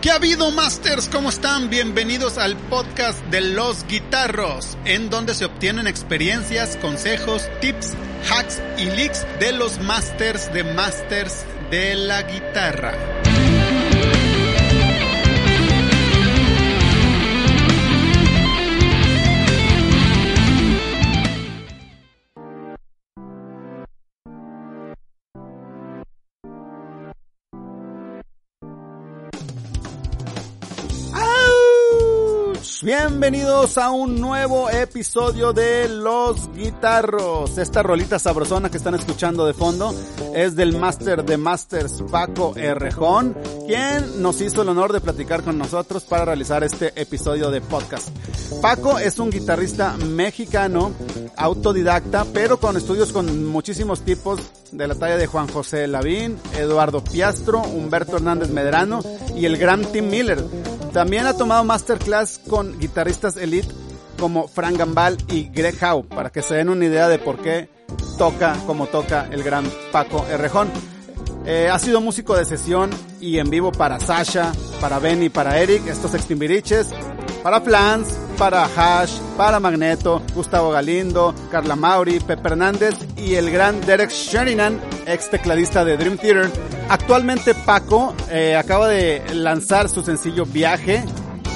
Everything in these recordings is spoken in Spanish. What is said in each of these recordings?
¿Qué ha habido, Masters? ¿Cómo están? Bienvenidos al podcast de los guitarros, en donde se obtienen experiencias, consejos, tips, hacks y leaks de los Masters de Masters de la guitarra. Bienvenidos a un nuevo episodio de Los Guitarros. Esta rolita sabrosona que están escuchando de fondo es del Master de Masters Paco Errejón, quien nos hizo el honor de platicar con nosotros para realizar este episodio de podcast. Paco es un guitarrista mexicano, autodidacta, pero con estudios con muchísimos tipos de la talla de Juan José Lavín, Eduardo Piastro, Humberto Hernández Medrano y el gran Tim Miller. También ha tomado masterclass con guitarristas elite como Frank Gambal y Greg Howe, para que se den una idea de por qué toca como toca el gran Paco Errejón. Eh, ha sido músico de sesión y en vivo para Sasha, para Benny, para Eric, estos extimbiriches, para Flans, para Hash, para Magneto, Gustavo Galindo, Carla Mauri, Pepe Hernández y el gran Derek Sheridan, ex tecladista de Dream Theater. Actualmente Paco eh, acaba de lanzar su sencillo Viaje,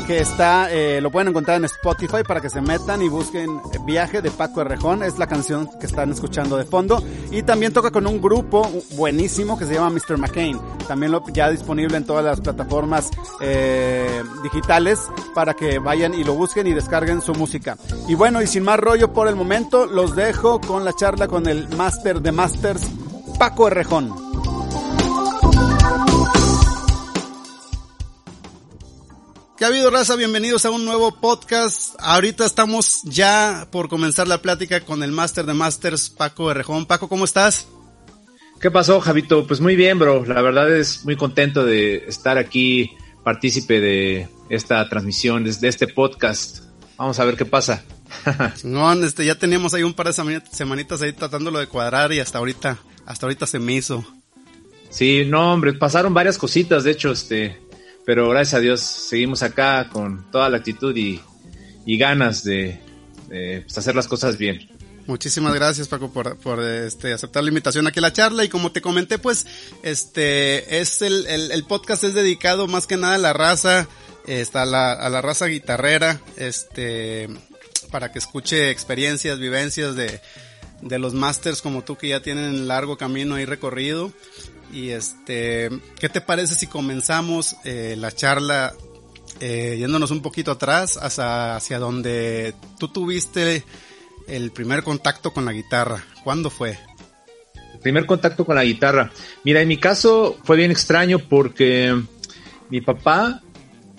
que está, eh, lo pueden encontrar en Spotify para que se metan y busquen Viaje de Paco Errejón, es la canción que están escuchando de fondo. Y también toca con un grupo buenísimo que se llama Mr. McCain, también lo, ya disponible en todas las plataformas eh, digitales para que vayan y lo busquen y descarguen su música. Y bueno, y sin más rollo por el momento, los dejo con la charla con el Master de Masters, Paco Errejón. ¿Qué ha habido, raza? Bienvenidos a un nuevo podcast. Ahorita estamos ya por comenzar la plática con el Master de Masters, Paco Errejón. Paco, ¿cómo estás? ¿Qué pasó, Javito? Pues muy bien, bro. La verdad es muy contento de estar aquí, partícipe de esta transmisión, de este podcast. Vamos a ver qué pasa. no, este, ya teníamos ahí un par de semanitas ahí tratándolo de cuadrar y hasta ahorita, hasta ahorita se me hizo. Sí, no, hombre, pasaron varias cositas, de hecho, este, pero gracias a Dios seguimos acá con toda la actitud y, ganas de, pues, hacer las cosas bien. Muchísimas gracias Paco por, por este, aceptar la invitación aquí a la charla y como te comenté pues este es el, el, podcast es dedicado más que nada a la raza, está a la, a la raza guitarrera, este para que escuche experiencias, vivencias de, de los masters como tú que ya tienen largo camino ahí recorrido y este, ¿qué te parece si comenzamos eh, la charla eh, yéndonos un poquito atrás hacia, hacia donde tú tuviste el primer contacto con la guitarra? ¿Cuándo fue? El primer contacto con la guitarra. Mira, en mi caso fue bien extraño porque mi papá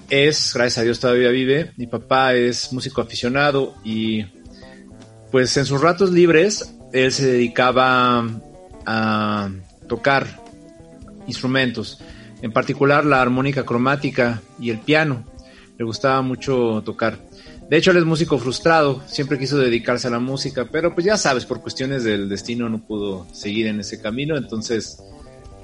es, gracias a Dios todavía vive, mi papá es músico aficionado y pues en sus ratos libres él se dedicaba a tocar instrumentos, en particular la armónica cromática y el piano. Le gustaba mucho tocar. De hecho, él es músico frustrado, siempre quiso dedicarse a la música, pero pues ya sabes, por cuestiones del destino no pudo seguir en ese camino, entonces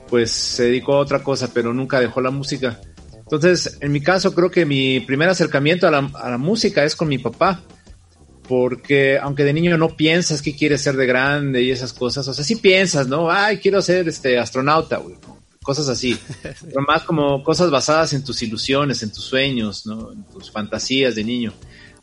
pues se dedicó a otra cosa, pero nunca dejó la música. Entonces, en mi caso, creo que mi primer acercamiento a la, música es con mi papá, porque aunque de niño no piensas que quieres ser de grande y esas cosas, o sea, sí piensas, ¿no? Ay, quiero ser este astronauta, güey cosas así, pero más como cosas basadas en tus ilusiones, en tus sueños, ¿no? en tus fantasías de niño,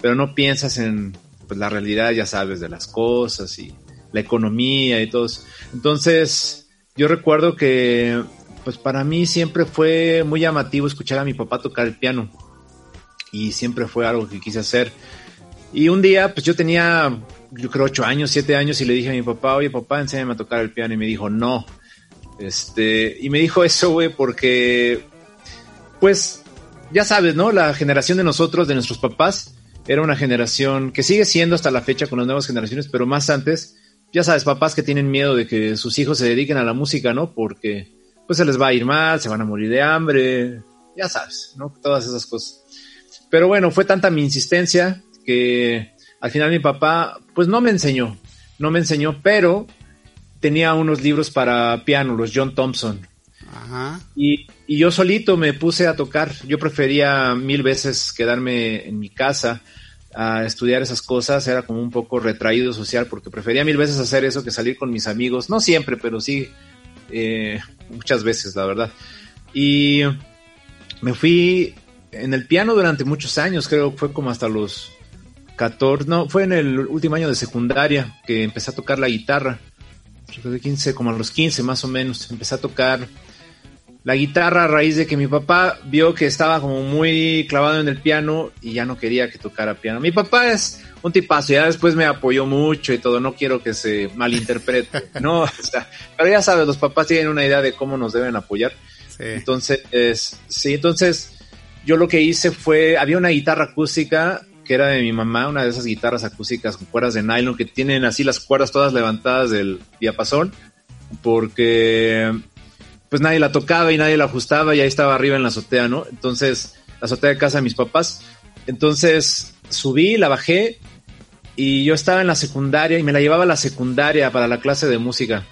pero no piensas en pues, la realidad, ya sabes, de las cosas y la economía y todo eso. Entonces, yo recuerdo que pues para mí siempre fue muy llamativo escuchar a mi papá tocar el piano y siempre fue algo que quise hacer. Y un día, pues yo tenía, yo creo, ocho años, siete años y le dije a mi papá, oye papá, enséñame a tocar el piano y me dijo, no, este, y me dijo eso, güey, porque pues ya sabes, ¿no? La generación de nosotros, de nuestros papás, era una generación que sigue siendo hasta la fecha con las nuevas generaciones, pero más antes, ya sabes, papás que tienen miedo de que sus hijos se dediquen a la música, ¿no? Porque pues se les va a ir mal, se van a morir de hambre, ya sabes, ¿no? Todas esas cosas. Pero bueno, fue tanta mi insistencia que al final mi papá, pues no me enseñó, no me enseñó, pero tenía unos libros para piano, los John Thompson. Ajá. Y, y, yo solito me puse a tocar. Yo prefería mil veces quedarme en mi casa a estudiar esas cosas. Era como un poco retraído social porque prefería mil veces hacer eso que salir con mis amigos. No siempre, pero sí eh, muchas veces, la verdad. Y me fui en el piano durante muchos años, creo que fue como hasta los 14, no, fue en el último año de secundaria que empecé a tocar la guitarra. De 15, como a los 15 más o menos, empecé a tocar la guitarra a raíz de que mi papá vio que estaba como muy clavado en el piano y ya no quería que tocara piano. Mi papá es un tipazo, ya después me apoyó mucho y todo, no quiero que se malinterprete, ¿no? pero ya sabes, los papás tienen una idea de cómo nos deben apoyar. Entonces, sí, entonces yo lo que hice fue, había una guitarra acústica que era de mi mamá, una de esas guitarras acústicas con cuerdas de nylon que tienen así las cuerdas todas levantadas del diapasón, porque pues nadie la tocaba y nadie la ajustaba y ahí estaba arriba en la azotea, ¿no? Entonces, la azotea de casa de mis papás. Entonces, subí, la bajé y yo estaba en la secundaria y me la llevaba a la secundaria para la clase de música.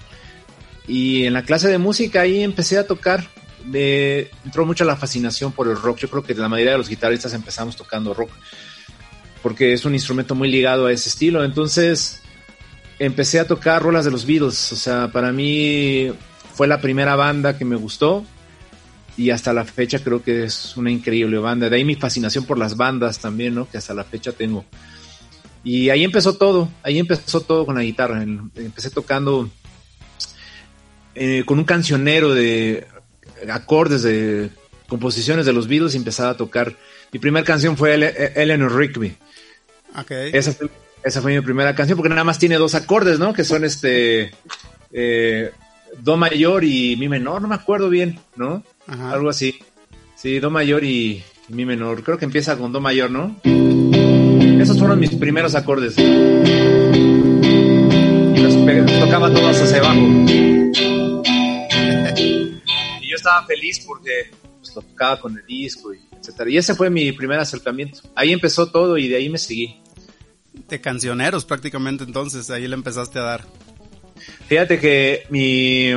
Y en la clase de música ahí empecé a tocar. Me entró mucho la fascinación por el rock. Yo creo que la mayoría de los guitarristas empezamos tocando rock porque es un instrumento muy ligado a ese estilo. Entonces empecé a tocar rolas de los Beatles. O sea, para mí fue la primera banda que me gustó y hasta la fecha creo que es una increíble banda. De ahí mi fascinación por las bandas también, ¿no? Que hasta la fecha tengo. Y ahí empezó todo, ahí empezó todo con la guitarra. Empecé tocando eh, con un cancionero de acordes de composiciones de los Beatles y empezaba a tocar. Mi primera canción fue Eleanor Rigby. Okay. Esa, fue, esa fue mi primera canción porque nada más tiene dos acordes, ¿no? Que son este eh, Do mayor y Mi menor, no me acuerdo bien, ¿no? Algo así. Sí, Do mayor y, Mi menor. Creo que empieza con Do mayor, ¿no? Esos fueron mis primeros acordes. Y los tocaba todos hacia abajo. y yo estaba feliz porque pues, lo tocaba con el disco y etcétera. Y ese fue mi primer acercamiento. Ahí empezó todo y de ahí me seguí. De cancioneros prácticamente entonces, ahí le empezaste a dar. Fíjate que mi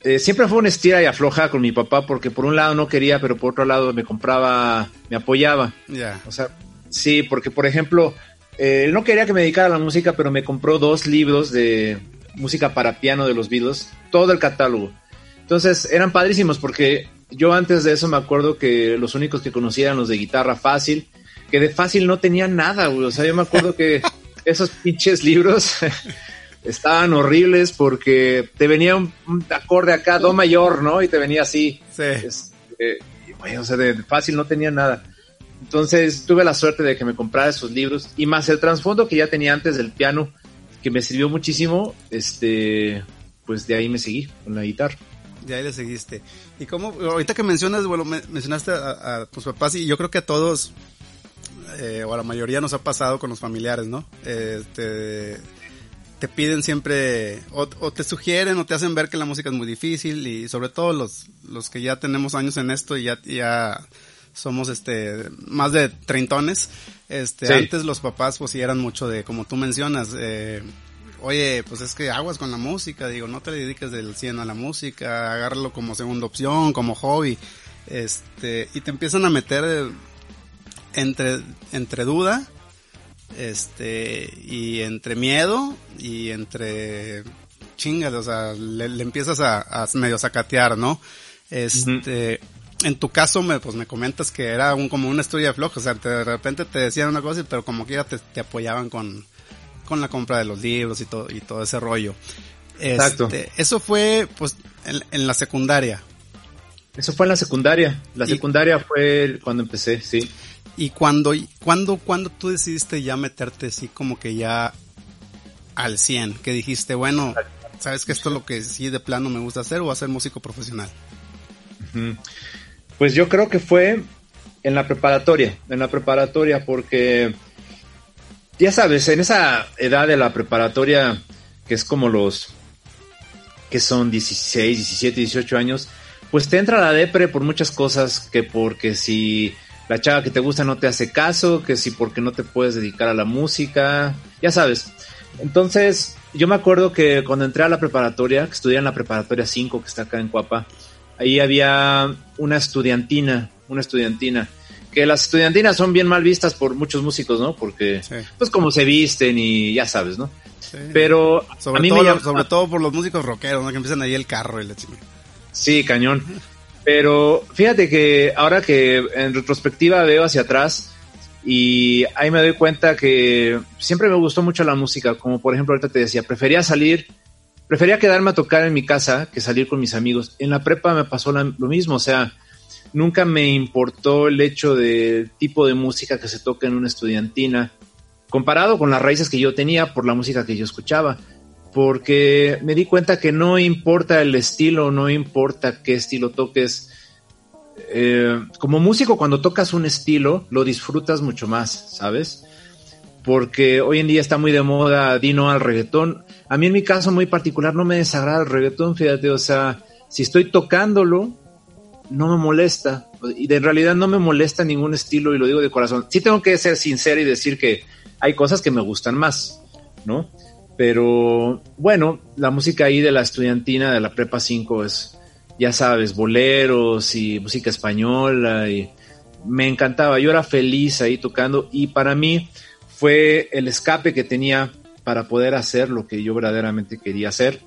eh, siempre fue una estira y afloja con mi papá porque por un lado no quería, pero por otro lado me compraba, me apoyaba. Ya. O sea, sí, porque por ejemplo, eh, él no quería que me dedicara a la música, pero me compró dos libros de música para piano de los Beatles, todo el catálogo. Entonces eran padrísimos porque yo antes de eso me acuerdo que los únicos que conocía eran los de guitarra fácil, que de fácil no tenían nada, güey. O sea, yo me acuerdo que esos pinches libros estaban horribles porque te venía un, acorde acá, do mayor, ¿no? Y te venía así. Sí. Este, o sea, de, fácil no tenía nada. Entonces tuve la suerte de que me comprara esos libros y más el trasfondo que ya tenía antes del piano, que me sirvió muchísimo, este, pues de ahí me seguí con la guitarra. De ahí le seguiste. Y como, ahorita que mencionas, bueno, mencionaste a, tus papás y yo creo que a todos, eh, o a la mayoría nos ha pasado con los familiares, ¿no? Este, te piden siempre, o, te sugieren o te hacen ver que la música es muy difícil y sobre todo los, los que ya tenemos años en esto y ya, ya somos este, más de treintones, este, antes los papás pues sí eran mucho de, como tú mencionas, eh, oye, pues es que aguas con la música, digo, no te dediques del 100 a la música, agárralo como segunda opción, como hobby, este, y te empiezan a meter entre, entre duda, este, y entre miedo y entre chingas, o sea, le, empiezas a, medio sacatear, ¿no? Este, en tu caso me, pues me comentas que era un, como una estudia de o sea, de repente te decían una cosa, pero como que ya te, apoyaban con, con la compra de los libros y todo, y todo ese rollo. Exacto. Este, eso fue, pues, en, la secundaria. Eso fue en la secundaria. La secundaria fue cuando empecé, sí. Y cuando, cuando, cuando tú decidiste ya meterte así como que ya al 100, que dijiste, bueno, sabes que esto es lo que sí de plano me gusta hacer o hacer músico profesional. Pues yo creo que fue en la preparatoria, en la preparatoria, porque ya sabes, en esa edad de la preparatoria, que es como los que son 16, 17, 18 años, pues te entra la depre por muchas cosas, que porque si la chava que te gusta no te hace caso, que si porque no te puedes dedicar a la música, ya sabes. Entonces, yo me acuerdo que cuando entré a la preparatoria, que estudié en la preparatoria 5, que está acá en Cuapa, ahí había una estudiantina, una estudiantina, que las estudiantinas son bien mal vistas por muchos músicos, ¿no? Porque, pues como se visten y ya sabes, ¿no? Pero sobre, a mí todo, me sobre todo por los músicos rockeros, ¿no? Que empiezan ahí el carro y la chica. Sí, cañón. Pero fíjate que ahora que en retrospectiva veo hacia atrás y ahí me doy cuenta que siempre me gustó mucho la música, como por ejemplo ahorita te decía, prefería salir, prefería quedarme a tocar en mi casa que salir con mis amigos. En la prepa me pasó lo mismo, o sea, nunca me importó el hecho del tipo de música que se toca en una estudiantina, comparado con las raíces que yo tenía por la música que yo escuchaba porque me di cuenta que no importa el estilo, no importa qué estilo toques. Eh, como músico, cuando tocas un estilo, lo disfrutas mucho más, ¿sabes? Porque hoy en día está muy de moda Dino al reggaetón. A mí en mi caso muy particular no me desagrada el reggaetón, fíjate, o sea, si estoy tocándolo, no me molesta. Y de, en realidad no me molesta ningún estilo y lo digo de corazón. Sí tengo que ser sincero y decir que hay cosas que me gustan más, ¿no? Pero bueno, la música ahí de la estudiantina de la Prepa 5 es, ya sabes, boleros y música española y me encantaba. Yo era feliz ahí tocando y para mí fue el escape que tenía para poder hacer lo que yo verdaderamente quería hacer.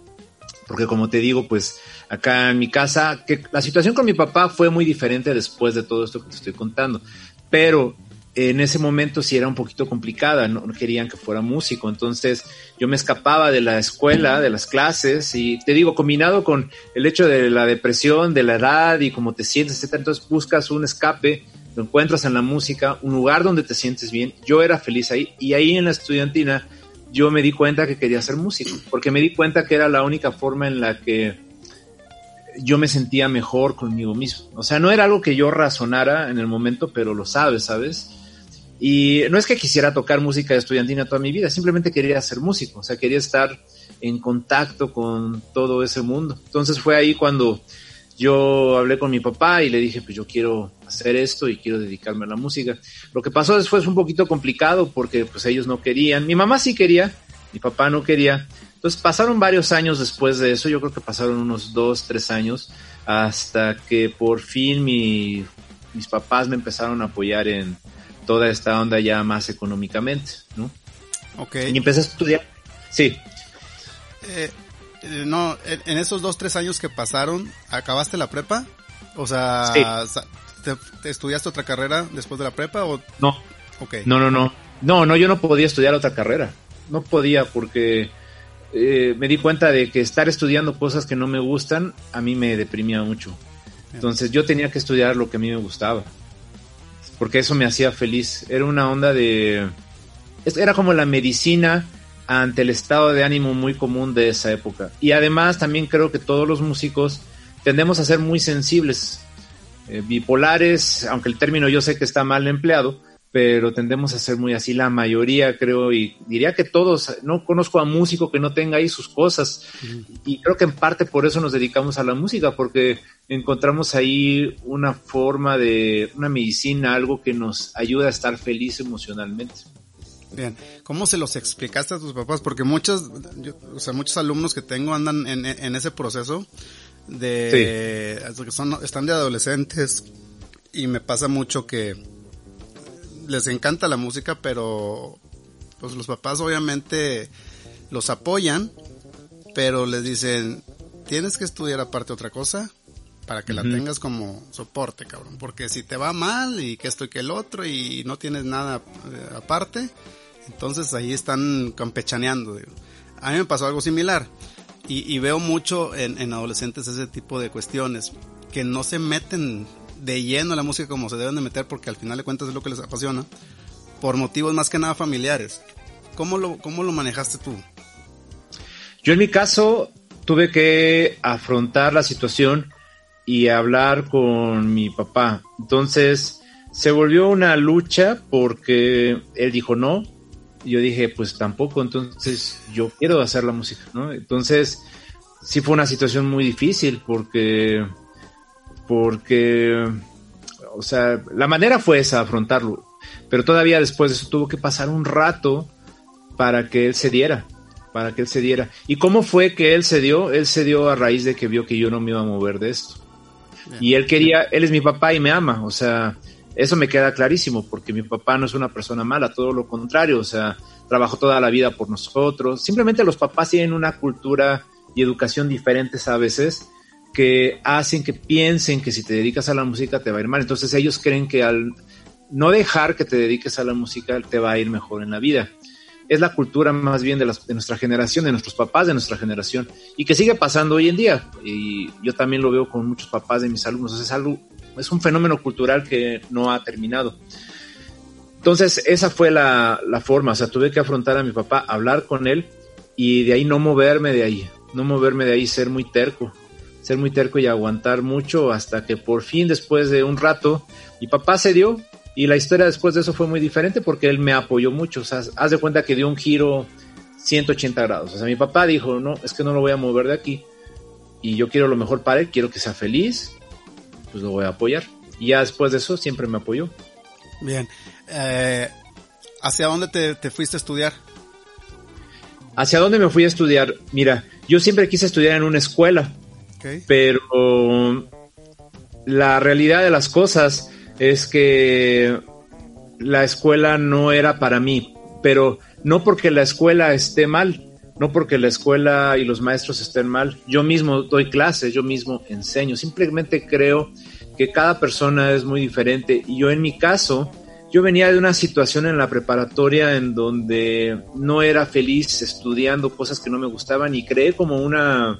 Porque como te digo, pues acá en mi casa, que la situación con mi papá fue muy diferente después de todo esto que te estoy contando. Pero en ese momento sí era un poquito complicada, no, querían que fuera músico, entonces yo me escapaba de la escuela, de las clases, y te digo, combinado con el hecho de la depresión, de la edad y cómo te sientes, etc., entonces buscas un escape, lo encuentras en la música, un lugar donde te sientes bien, yo era feliz ahí, y ahí en la estudiantina yo me di cuenta que quería ser músico, porque me di cuenta que era la única forma en la que yo me sentía mejor conmigo mismo. O sea, no era algo que yo razonara en el momento, pero lo sabes, ¿sabes? Y no es que quisiera tocar música estudiantina toda mi vida, simplemente quería ser músico, o sea, quería estar en contacto con todo ese mundo. Entonces fue ahí cuando yo hablé con mi papá y le dije, pues yo quiero hacer esto y quiero dedicarme a la música. Lo que pasó después fue un poquito complicado porque pues ellos no querían, mi mamá sí quería, mi papá no quería. Entonces pasaron varios años después de eso, yo creo que pasaron unos dos, tres años, hasta que por fin mi, mis papás me empezaron a apoyar en, toda esta onda ya más económicamente, ¿no? Ok. Y empecé a estudiar. Sí. Eh, eh, no, en esos dos, tres años que pasaron, ¿acabaste la prepa? O sea, ¿te, estudiaste otra carrera después de la prepa o...? No. Ok. No, no, no. No, no, yo no podía estudiar otra carrera. No podía porque eh, me di cuenta de que estar estudiando cosas que no me gustan a mí me deprimía mucho. Entonces yo tenía que estudiar lo que a mí me gustaba porque eso me hacía feliz. Era una onda de... Era como la medicina ante el estado de ánimo muy común de esa época. Y además también creo que todos los músicos tendemos a ser muy sensibles, eh, bipolares, aunque el término yo sé que está mal empleado, pero tendemos a ser muy así la mayoría, creo, y diría que todos, no conozco a músico que no tenga ahí sus cosas, y creo que en parte por eso nos dedicamos a la música, porque encontramos ahí una forma de, una medicina, algo que nos ayuda a estar feliz emocionalmente. Bien, ¿cómo se los explicaste a tus papás? Porque muchos, o sea, muchos alumnos que tengo andan en, en ese proceso de, que son, están de adolescentes, y me pasa mucho que les encanta la música, pero pues los papás obviamente los apoyan, pero les dicen, tienes que estudiar aparte otra cosa para que la tengas como soporte, cabrón. Porque si te va mal y que esto y que el otro y no tienes nada eh, aparte, entonces ahí están campechaneando. A mí me pasó algo similar y, veo mucho en, en adolescentes ese tipo de cuestiones que no se meten de lleno a la música como se deben de meter porque al final de cuentas es lo que les apasiona, por motivos más que nada familiares. ¿Cómo lo, cómo lo manejaste tú? Yo en mi caso tuve que afrontar la situación y hablar con mi papá. Entonces se volvió una lucha porque él dijo no, y yo dije pues tampoco, entonces yo quiero hacer la música, ¿no? Entonces sí fue una situación muy difícil porque, porque, o sea, la manera fue esa, afrontarlo, pero todavía después de eso tuvo que pasar un rato para que él se diera, para que él se diera. ¿Y cómo fue que él se dio? Él se dio a raíz de que vio que yo no me iba a mover de esto. Y él quería, él es mi papá y me ama, o sea, eso me queda clarísimo, porque mi papá no es una persona mala, todo lo contrario, o sea, trabajó toda la vida por nosotros. Simplemente los papás tienen una cultura y educación diferentes a veces que hacen que piensen que si te dedicas a la música te va a ir mal. Entonces ellos creen que al no dejar que te dediques a la música te va a ir mejor en la vida. Es la cultura más bien de, de nuestra generación, de nuestros papás de nuestra generación, y que sigue pasando hoy en día. Y yo también lo veo con muchos papás de mis alumnos. Es algo, es un fenómeno cultural que no ha terminado. Entonces, esa fue la, la forma. O sea, tuve que afrontar a mi papá, hablar con él y de ahí no moverme de ahí no moverme de ahí, ser muy terco, ser muy terco y aguantar mucho hasta que por fin después de un rato mi papá se dio y la historia después de eso fue muy diferente porque él me apoyó mucho, o sea, haz de cuenta que dio un giro 180 grados, o sea, mi papá dijo, no, es que no lo voy a mover de aquí y yo quiero lo mejor para él, quiero que sea feliz, pues lo voy a apoyar. Y ya después de eso siempre me apoyó. Bien, eh, ¿hacia dónde te, te fuiste a estudiar? ¿Hacia dónde me fui a estudiar? Mira, yo siempre quise estudiar en una escuela, pero la realidad de las cosas es que la escuela no era para mí, pero no porque la escuela esté mal, no porque la escuela y los maestros estén mal. Yo mismo doy clases, yo mismo enseño. Simplemente creo que cada persona es muy diferente y yo en mi caso yo venía de una situación en la preparatoria en donde no era feliz estudiando cosas que no me gustaban y creé como una...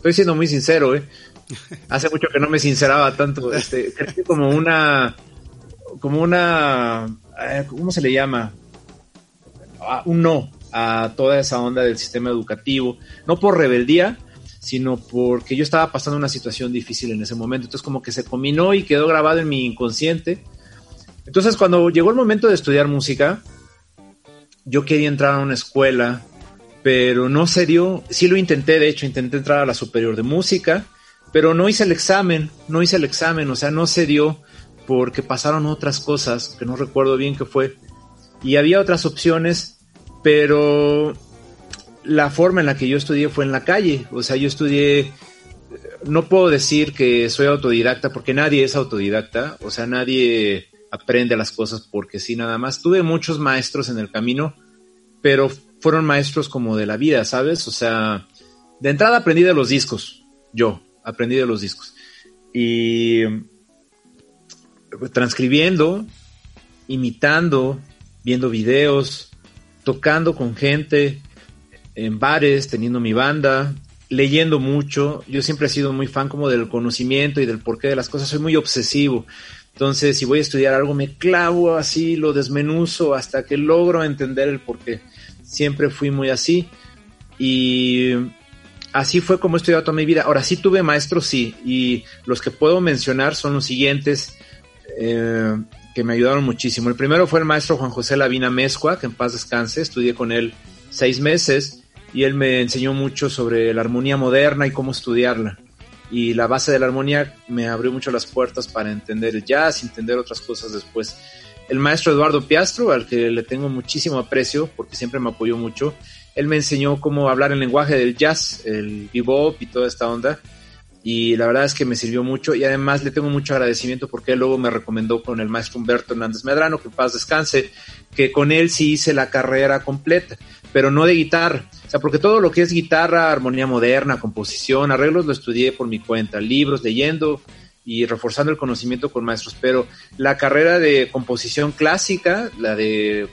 Estoy siendo muy sincero, ¿eh? Hace mucho que no me sinceraba tanto. Este, creé como una... Como una... Eh, ¿Cómo se le llama? Un no a toda esa onda del sistema educativo. No por rebeldía, sino porque yo estaba pasando una situación difícil en ese momento. Entonces como que se combinó y quedó grabado en mi inconsciente entonces, cuando llegó el momento de estudiar música, yo quería entrar a una escuela, pero no se dio. Sí lo intenté, de hecho, intenté entrar a la superior de música, pero no hice el examen, no hice el examen, o sea, no se dio porque pasaron otras cosas que no recuerdo bien qué fue. Y había otras opciones, pero la forma en la que yo estudié fue en la calle, o sea, yo estudié no puedo decir que soy autodidacta porque nadie es autodidacta, o sea, nadie aprende las cosas porque sí, nada más. Tuve muchos maestros en el camino, pero fueron maestros como de la vida, ¿sabes? O sea, de entrada aprendí de los discos, yo aprendí de los discos. Y transcribiendo, imitando, viendo videos, tocando con gente, en bares, teniendo mi banda, leyendo mucho. Yo siempre he sido muy fan como del conocimiento y del porqué de las cosas. Soy muy obsesivo. Entonces, si voy a estudiar algo, me clavo así, lo desmenuzo hasta que logro entender el por qué. Siempre fui muy así. Y así fue como he estudiado toda mi vida. Ahora sí tuve maestros, sí. Y los que puedo mencionar son los siguientes eh, que me ayudaron muchísimo. El primero fue el maestro Juan José Lavina Mezcua, que en paz descanse. Estudié con él seis meses y él me enseñó mucho sobre la armonía moderna y cómo estudiarla y la base de la armonía me abrió mucho las puertas para entender el jazz, entender otras cosas después. El maestro Eduardo Piastro, al que le tengo muchísimo aprecio porque siempre me apoyó mucho, él me enseñó cómo hablar el lenguaje del jazz, el bebop y toda esta onda. Y la verdad es que me sirvió mucho y además le tengo mucho agradecimiento porque él luego me recomendó con el maestro Humberto Hernández Medrano, que paz descanse, que con él sí hice la carrera completa, pero no de guitarra o sea, porque todo lo que es guitarra, armonía moderna, composición, arreglos, lo estudié por mi cuenta, libros, leyendo y reforzando el conocimiento con maestros. Pero la carrera de composición clásica, la de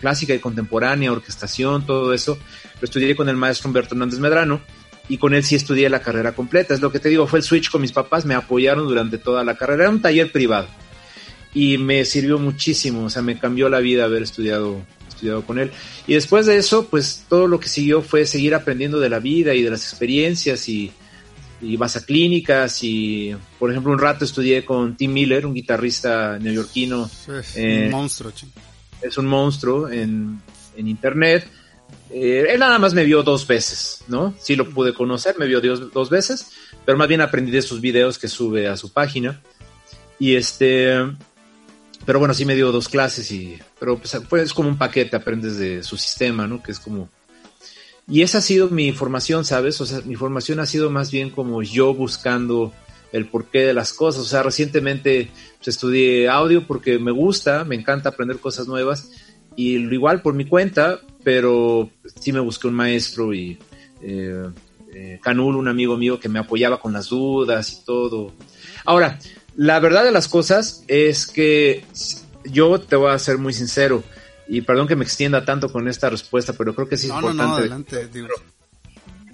clásica y contemporánea, orquestación, todo eso, lo estudié con el maestro Humberto Hernández Medrano y con él sí estudié la carrera completa. Es lo que te digo, fue el switch con mis papás, me apoyaron durante toda la carrera. Era un taller privado y me sirvió muchísimo, o sea, me cambió la vida haber estudiado con él. Y después de eso, pues todo lo que siguió fue seguir aprendiendo de la vida y de las experiencias y, y vas a clínicas y, por ejemplo, un rato estudié con Tim Miller, un guitarrista neoyorquino. Es un monstruo, Es un monstruo en, en internet. Eh, él nada más me vio dos veces, ¿no? Sí lo pude conocer, me vio dos, dos veces, pero más bien aprendí de sus videos que sube a su página. Y este, pero bueno, sí me dio dos clases y, pero pues, pues es como un paquete, aprendes de su sistema, ¿no? Que es como y esa ha sido mi formación, ¿sabes? O sea, mi formación ha sido más bien como yo buscando el porqué de las cosas. O sea, recientemente pues, estudié audio porque me gusta, me encanta aprender cosas nuevas. Y lo igual por mi cuenta, pero sí me busqué un maestro y eh, eh, Canul, un amigo mío que me apoyaba con las dudas y todo. Ahora, la verdad de las cosas es que yo te voy a ser muy sincero y perdón que me extienda tanto con esta respuesta, pero creo que es importante. No, no, adelante,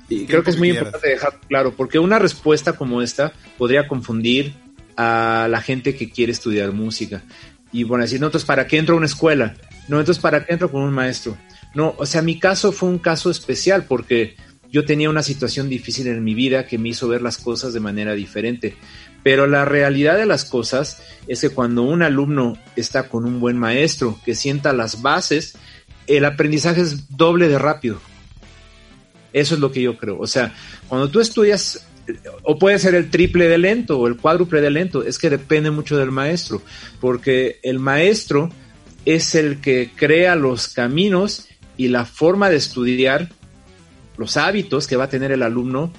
y creo que es muy importante dejar claro, porque una respuesta como esta podría confundir a la gente que quiere estudiar música. Y bueno, decir, no, entonces, ¿para qué entro a una escuela? No, entonces, ¿para qué entro con un maestro? No, o sea, mi caso fue un caso especial porque yo tenía una situación difícil en mi vida que me hizo ver las cosas de manera diferente. Pero la realidad de las cosas es que cuando un alumno está con un buen maestro que sienta las bases, el aprendizaje es doble de rápido. Eso es lo que yo creo. O sea, cuando tú estudias, o puede ser el triple de lento o el cuádruple de lento, es que depende mucho del maestro, porque el maestro es el que crea los caminos y la forma de estudiar, los hábitos que va a tener el alumno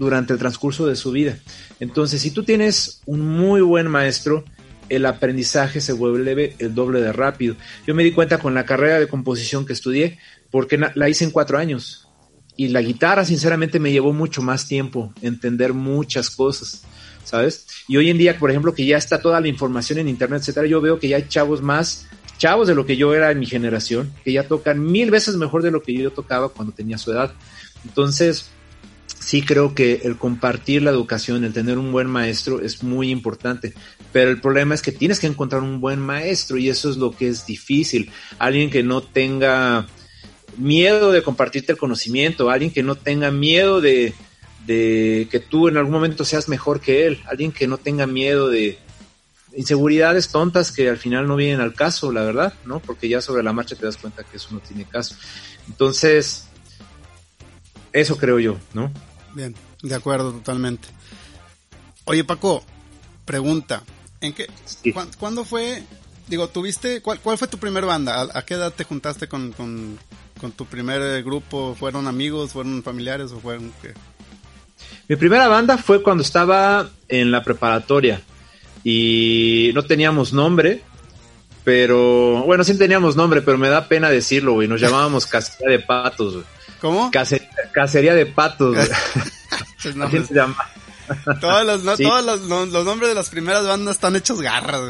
durante el transcurso de su vida. Entonces, si tú tienes un muy buen maestro, el aprendizaje se vuelve el doble de rápido. Yo me di cuenta con la carrera de composición que estudié, porque la hice en cuatro años. Y la guitarra, sinceramente, me llevó mucho más tiempo entender muchas cosas, ¿sabes? Y hoy en día, por ejemplo, que ya está toda la información en internet, etcétera, yo veo que ya hay chavos más chavos de lo que yo era en mi generación, que ya tocan mil veces mejor de lo que yo tocaba cuando tenía su edad. Entonces, sí creo que el compartir la educación, el tener un buen maestro es muy importante, pero el problema es que tienes que encontrar un buen maestro y eso es lo que es difícil. Alguien que no tenga miedo de compartirte el conocimiento, alguien que no tenga miedo de, de que tú en algún momento seas mejor que él, alguien que no tenga miedo de inseguridades tontas que al final no vienen al caso, la verdad, ¿no? Porque ya sobre la marcha te das cuenta que eso no tiene caso. Entonces, eso creo yo, ¿no? Bien, de acuerdo totalmente. Oye Paco, pregunta, ¿en qué, ¿cuándo fue, digo, tuviste, cuál, fue tu primer banda? ¿A, qué edad te juntaste con, con, tu primer grupo? ¿Fueron amigos, fueron familiares o fueron qué? Mi primera banda fue cuando estaba en la preparatoria y no teníamos nombre, pero bueno, sí teníamos nombre, pero me da pena decirlo, güey. Nos llamábamos Casilla de Patos, güey. ¿Cómo? cacería de patos. Se llama? Todos, los, todos los, nombres de las primeras bandas están hechos garras.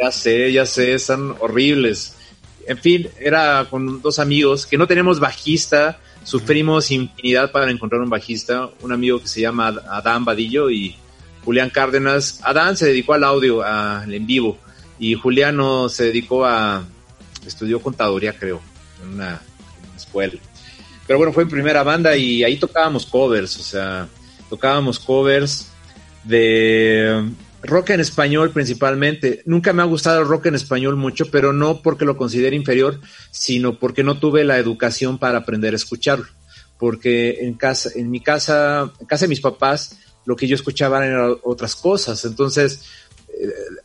Ya sé, ya sé, están horribles. En fin, era con dos amigos que no tenemos bajista. Sufrimos infinidad para encontrar un bajista. Un amigo que se llama Adán Vadillo y Julián Cárdenas. Adán se dedicó al audio, al en vivo. Y Juliano se dedicó a... Estudió contaduría, creo, en una escuela. Pero bueno, fue mi primera banda y ahí tocábamos covers, o sea, tocábamos covers de rock en español principalmente. Nunca me ha gustado el rock en español mucho, pero no porque lo considere inferior, sino porque no tuve la educación para aprender a escucharlo. Porque en casa, en mi casa, en casa de mis papás, lo que yo escuchaba eran otras cosas. Entonces,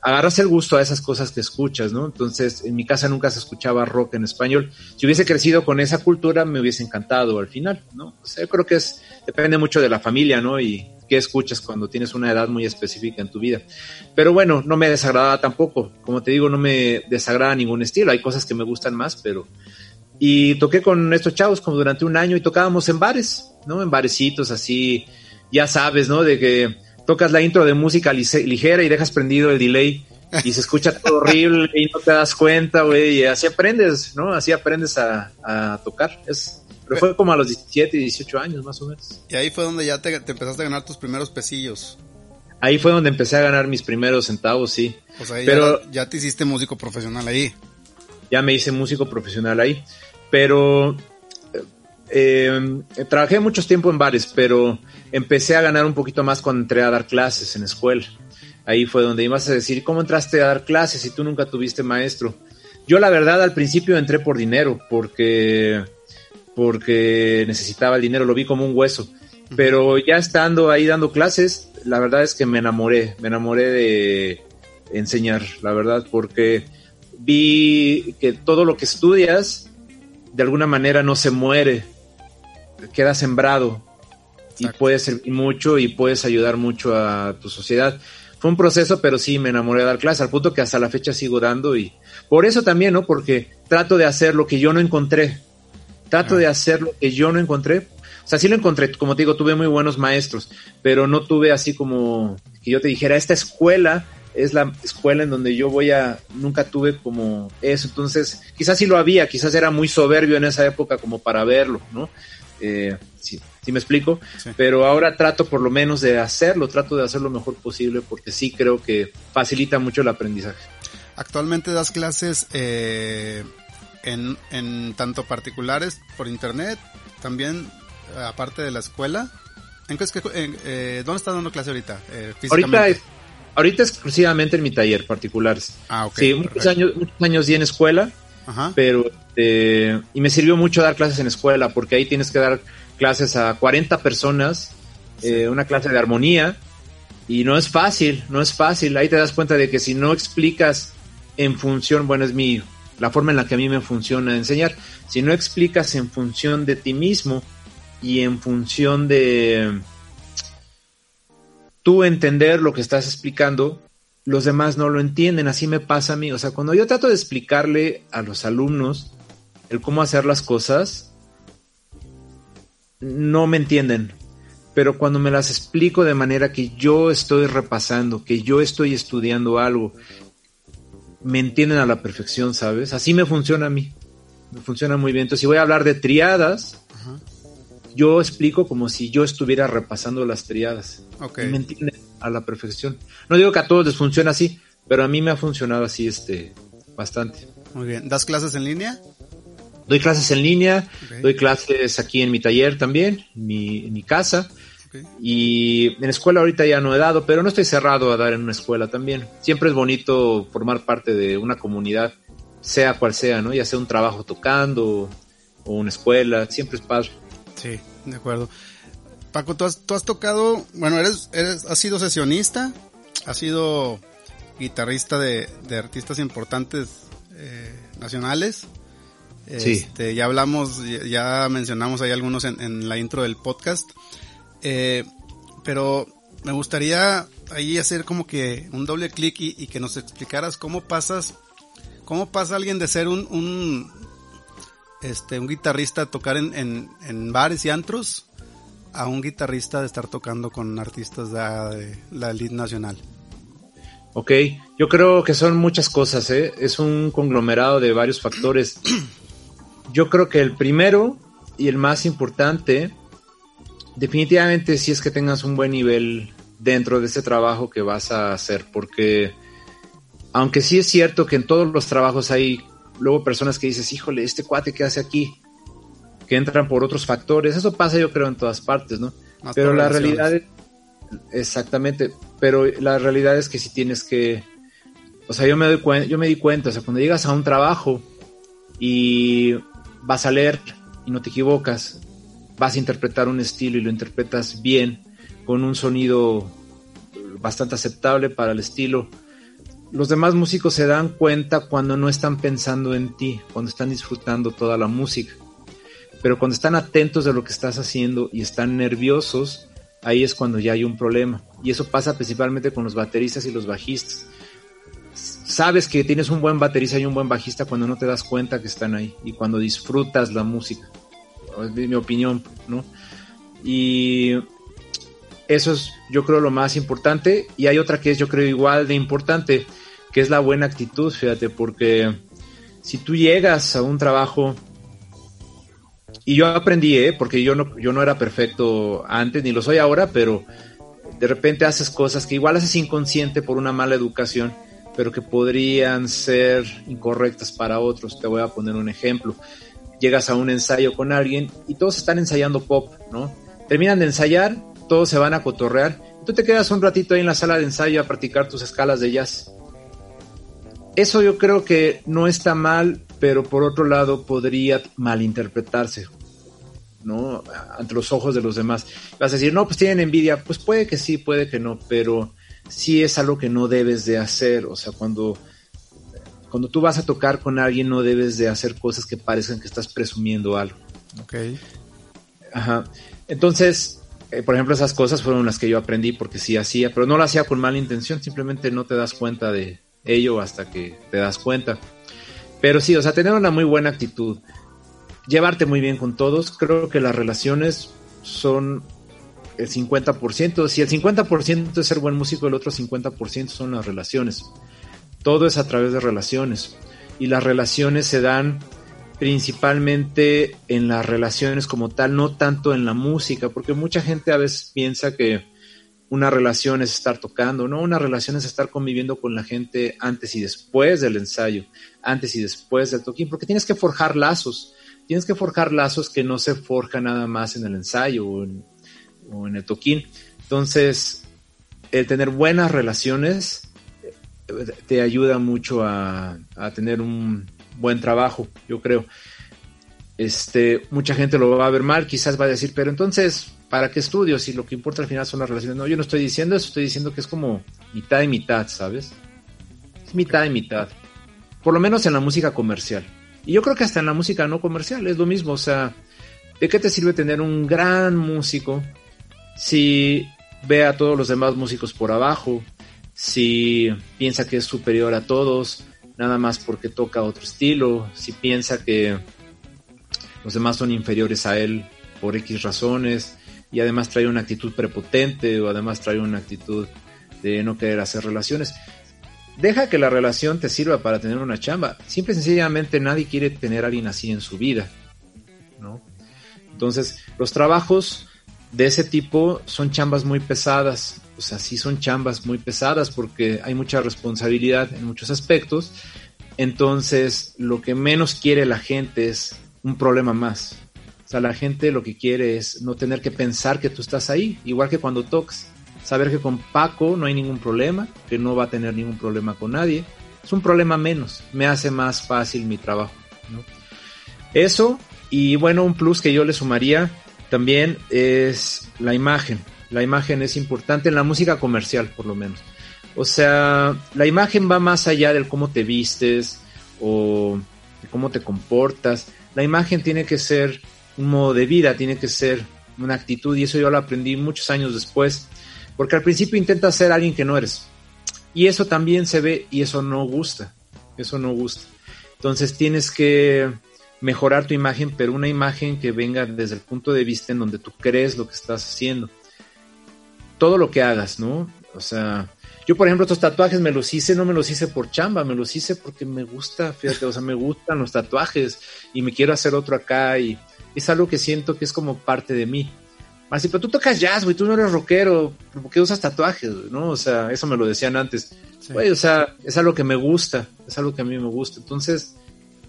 agarras el gusto a esas cosas que escuchas, ¿no? Entonces, en mi casa nunca se escuchaba rock en español. Si hubiese crecido con esa cultura, me hubiese encantado al final, ¿no? O sea, yo creo que es, depende mucho de la familia, ¿no? Y qué escuchas cuando tienes una edad muy específica en tu vida. Pero bueno, no me desagrada tampoco. Como te digo, no me desagrada ningún estilo. Hay cosas que me gustan más, pero... Y toqué con estos chavos como durante un año y tocábamos en bares, ¿no? En barecitos así, ya sabes, ¿no? De que tocas la intro de música ligera y dejas prendido el delay y se escucha todo horrible y no te das cuenta, güey, y así aprendes, ¿no? Así aprendes a, tocar. Es, pero fue como a los 17, 18 años más o menos. Y ahí fue donde ya te, empezaste a ganar tus primeros pesillos. Ahí fue donde empecé a ganar mis primeros centavos, sí. O sea, pero ya, ya te hiciste músico profesional ahí. Ya me hice músico profesional ahí. Pero eh, trabajé mucho tiempo en bares, pero empecé a ganar un poquito más cuando entré a dar clases en escuela. Ahí fue donde ibas a decir, ¿cómo entraste a dar clases si tú nunca tuviste maestro? Yo la verdad al principio entré por dinero, porque, porque necesitaba el dinero, lo vi como un hueso. Pero ya estando ahí dando clases, la verdad es que me enamoré, me enamoré de enseñar, la verdad, porque vi que todo lo que estudias de alguna manera no se muere, queda sembrado y puede servir mucho y puedes ayudar mucho a tu sociedad. Fue un proceso, pero sí me enamoré de dar clases, al punto que hasta la fecha sigo dando y por eso también, ¿no? Porque trato de hacer lo que yo no encontré. Trato de hacer lo que yo no encontré. O sea, sí lo encontré, como te digo, tuve muy buenos maestros, pero no tuve así como que yo te dijera, esta escuela es la escuela en donde yo voy a, nunca tuve como eso, entonces quizás sí lo había, quizás era muy soberbio en esa época como para verlo, ¿no? Eh, sí me explico, pero ahora trato por lo menos de hacerlo, trato de hacer lo mejor posible porque sí creo que facilita mucho el aprendizaje. Actualmente das clases eh, en, en tanto particulares por internet, también aparte de la escuela. ¿En qué, eh, ¿Dónde estás dando clase ahorita? Eh, ahorita ahorita exclusivamente en mi taller particulares. Ah, ok. Sí, muchos años, muchos años di en escuela, pero eh, y me sirvió mucho dar clases en escuela porque ahí tienes que dar clases a 40 personas, eh, una clase de armonía y no es fácil, no es fácil. Ahí te das cuenta de que si no explicas en función, bueno, es mi la forma en la que a mí me funciona enseñar, si no explicas en función de ti mismo y en función de tú entender lo que estás explicando, los demás no lo entienden, así me pasa a mí. O sea, cuando yo trato de explicarle a los alumnos el cómo hacer las cosas, no me entienden. Pero cuando me las explico de manera que yo estoy repasando, que yo estoy estudiando algo, me entienden a la perfección, ¿sabes? Así me funciona a mí. Me funciona muy bien. Entonces, si voy a hablar de triadas, yo explico como si yo estuviera repasando las triadas. Y me entienden a la perfección. No digo que a todos les funcione así, pero a mí me ha funcionado así este bastante. Muy bien. ¿Das clases en línea? Doy clases en línea, doy clases aquí en mi taller también, en mi, casa. Y en escuela ahorita ya no he dado, pero no estoy cerrado a dar en una escuela también. Siempre es bonito formar parte de una comunidad, sea cual sea, ¿no? Ya sea un trabajo tocando o una escuela, siempre es padre. Sí, de acuerdo. Paco, tú has, tocado, bueno, eres, eres, has sido sesionista, has sido guitarrista de, artistas importantes eh, nacionales. Sí. Este, ya hablamos, ya mencionamos ahí algunos en, la intro del podcast. Eh, pero me gustaría ahí hacer como que un doble clic y, que nos explicaras cómo pasas, cómo pasa alguien de ser un, un este, un guitarrista tocar en, en, bares y antros a un guitarrista de estar tocando con artistas de, la elite nacional. Ok, yo creo que son muchas cosas, ¿eh? es un conglomerado de varios factores. Yo creo que el primero y el más importante, definitivamente si es que tengas un buen nivel dentro de ese trabajo que vas a hacer, porque aunque sí es cierto que en todos los trabajos hay luego personas que dices, híjole, este cuate que hace aquí, que entran por otros factores, eso pasa yo creo en todas partes, ¿no? pero la realidad es, exactamente, pero la realidad es que si tienes que, o sea, yo me doy yo me di cuenta, o sea, cuando llegas a un trabajo y vas a leer y no te equivocas, vas a interpretar un estilo y lo interpretas bien, con un sonido bastante aceptable para el estilo, los demás músicos se dan cuenta cuando no están pensando en ti, cuando están disfrutando toda la música. Pero cuando están atentos de lo que estás haciendo y están nerviosos, ahí es cuando ya hay un problema. Y eso pasa principalmente con los bateristas y los bajistas. Sabes que tienes un buen baterista y un buen bajista cuando no te das cuenta que están ahí y cuando disfrutas la música. Es mi opinión, ¿no? Y eso es, yo creo, lo más importante. Y hay otra que es, yo creo, igual de importante que es la buena actitud, fíjate, porque si tú llegas a un trabajo y yo aprendí, ¿eh? porque yo no, yo no era perfecto antes, ni lo soy ahora, pero de repente haces cosas que igual haces inconsciente por una mala educación, pero que podrían ser incorrectas para otros. Te voy a poner un ejemplo. llegas a un ensayo con alguien y todos están ensayando pop, ¿no? Terminan de ensayar, todos se van a cotorrear, tú te quedas un ratito ahí en la sala de ensayo a practicar tus escalas de jazz. Eso yo creo que no está mal, pero por otro lado podría malinterpretarse, ¿no? Ante los ojos de los demás. Vas a decir, no, pues tienen envidia. Pues puede que sí, puede que no, pero sí es algo que no debes de hacer. O sea, cuando, cuando tú vas a tocar con alguien, no debes de hacer cosas que parezcan que estás presumiendo algo. Ok. Ajá. Entonces, eh, por ejemplo, esas cosas fueron las que yo aprendí porque sí hacía, pero no lo hacía con mala intención, simplemente no te das cuenta de ello hasta que te das cuenta. Pero sí, o sea, tener una muy buena actitud llevarte muy bien con todos. Creo que las relaciones son el 50%. Si el 50% es ser buen músico, el otro 50% son las relaciones. Todo es a través de relaciones. Y las relaciones se dan principalmente en las relaciones como tal, no tanto en la música, porque mucha gente a veces piensa que una relación es estar tocando, no, una relación es estar conviviendo con la gente antes y después del ensayo, antes y después del toquín, porque tienes que forjar lazos tienes que forjar lazos que no se forjan nada más en el ensayo o en, el toquín. Entonces, el tener buenas relaciones eh, te ayuda mucho a, tener un buen trabajo, yo creo. Este, mucha gente lo va a ver mal, quizás va a decir, pero entonces, ¿para qué estudio si lo que importa al final son las relaciones? No, yo no estoy diciendo eso, estoy diciendo que es como mitad y mitad, ¿sabes? Es mitad y mitad. Por lo menos en la música comercial. Y yo creo que hasta en la música no comercial es lo mismo. O sea, ¿de qué te sirve tener un gran músico si ve a todos los demás músicos por abajo? Si piensa que es superior a todos, nada más porque toca otro estilo, si piensa que los demás son inferiores a él por X razones y además trae una actitud prepotente o además trae una actitud de no querer hacer relaciones. Deja que la relación te sirva para tener una chamba. Simple y sencillamente nadie quiere tener a alguien así en su vida. ¿no? Entonces, los trabajos de ese tipo son chambas muy pesadas. O sea, sí son chambas muy pesadas porque hay mucha responsabilidad en muchos aspectos. Entonces, lo que menos quiere la gente es un problema más. Sea, la gente lo que quiere es no tener que pensar que tú estás ahí, igual que cuando tocas saber que con Paco no hay ningún problema, que no va a tener ningún problema con nadie. Es un problema menos, me hace más fácil mi trabajo. Eso, y bueno, un plus que yo le sumaría también es la imagen. La imagen es importante en la música comercial, por lo menos. O sea, la imagen va más allá del cómo te vistes o de cómo te comportas. La imagen tiene que ser modo de vida, tiene que ser una actitud y eso yo lo aprendí muchos años después porque al principio intentas ser alguien que no eres. Y eso también se ve y eso no gusta. Eso no gusta. Entonces tienes que mejorar tu imagen, pero una imagen que venga desde el punto de vista en donde tú crees lo que estás haciendo. Todo lo que hagas, ¿no? O sea, yo por ejemplo estos tatuajes me los hice, no me los hice por chamba, me los hice porque me gusta, fíjate, o sea, me gustan los tatuajes y me quiero hacer otro acá y es algo que siento que es como parte de mí. Así, pero tú tocas jazz, güey, tú no eres rockero, ¿por qué usas tatuajes, no? O sea, eso me lo decían antes. Güey, o sea, es algo que me gusta, es algo que a mí me gusta. Entonces,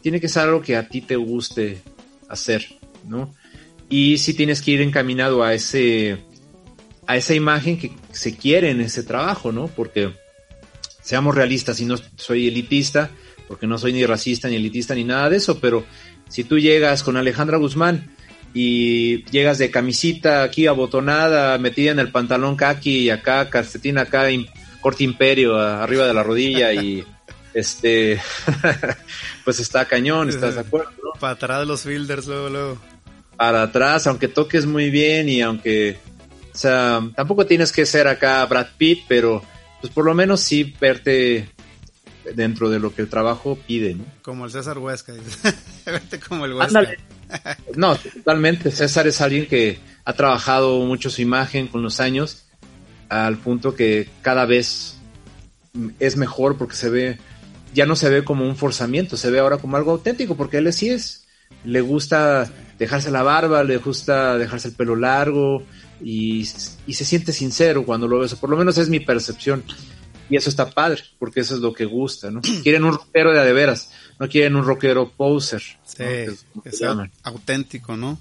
tiene que ser algo que a ti te guste hacer, ¿no? Y si tienes que ir encaminado a ese, a esa imagen que se quiere en ese trabajo, ¿no? Porque seamos realistas, y no soy elitista, porque no soy ni racista, ni elitista, ni nada de eso, pero si tú llegas con Alejandra Guzmán y llegas de camisita aquí abotonada, metida en el pantalón kaki y acá calcetín acá corte imperio arriba de la rodilla y este pues está cañón, ¿estás de acuerdo? Para atrás de los fielders luego luego. Para atrás, aunque toques muy bien y aunque o sea, tampoco tienes que ser acá Brad Pitt, pero pues por lo menos sí verte dentro de lo que el trabajo pide, ¿no? Como el César Huesca, verte como el Huesca. No, totalmente. César es alguien que ha trabajado mucho su imagen con los años, al punto que cada vez es mejor porque se ve, ya no se ve como un forzamiento, se ve ahora como algo auténtico, porque él sí es. Le gusta dejarse la barba, le gusta dejarse el pelo largo y, y se siente sincero cuando lo ves. Por lo menos es mi percepción. Y eso está padre, porque eso es lo que gusta, ¿no? Quieren un rockero de a de veras, no quieren un rockero poser. Sí, que es auténtico, ¿no?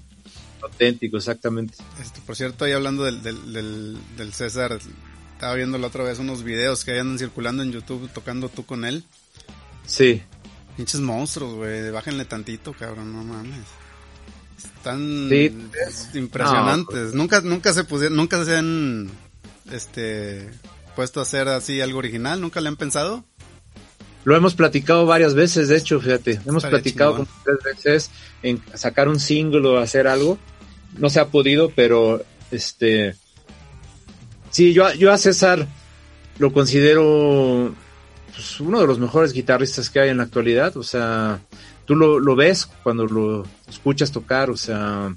Auténtico, exactamente. Este, por cierto, ahí hablando del, del, del, César, estaba viendo la otra vez unos videos que andan circulando en YouTube tocando tú con él. Sí. Pinches monstruos, güey, bájenle tantito, cabrón, no mames. Están impresionantes. Nunca, nunca se pusieron, nunca se han, este, puesto a hacer así algo original, nunca le han pensado. Lo hemos platicado varias veces, de hecho, fíjate, hemos platicado como tres veces en sacar un single o hacer algo. No se ha podido, pero este, sí, yo, yo a César lo considero pues, uno de los mejores guitarristas que hay en la actualidad. O sea, tú lo, lo ves cuando lo escuchas tocar, o sea,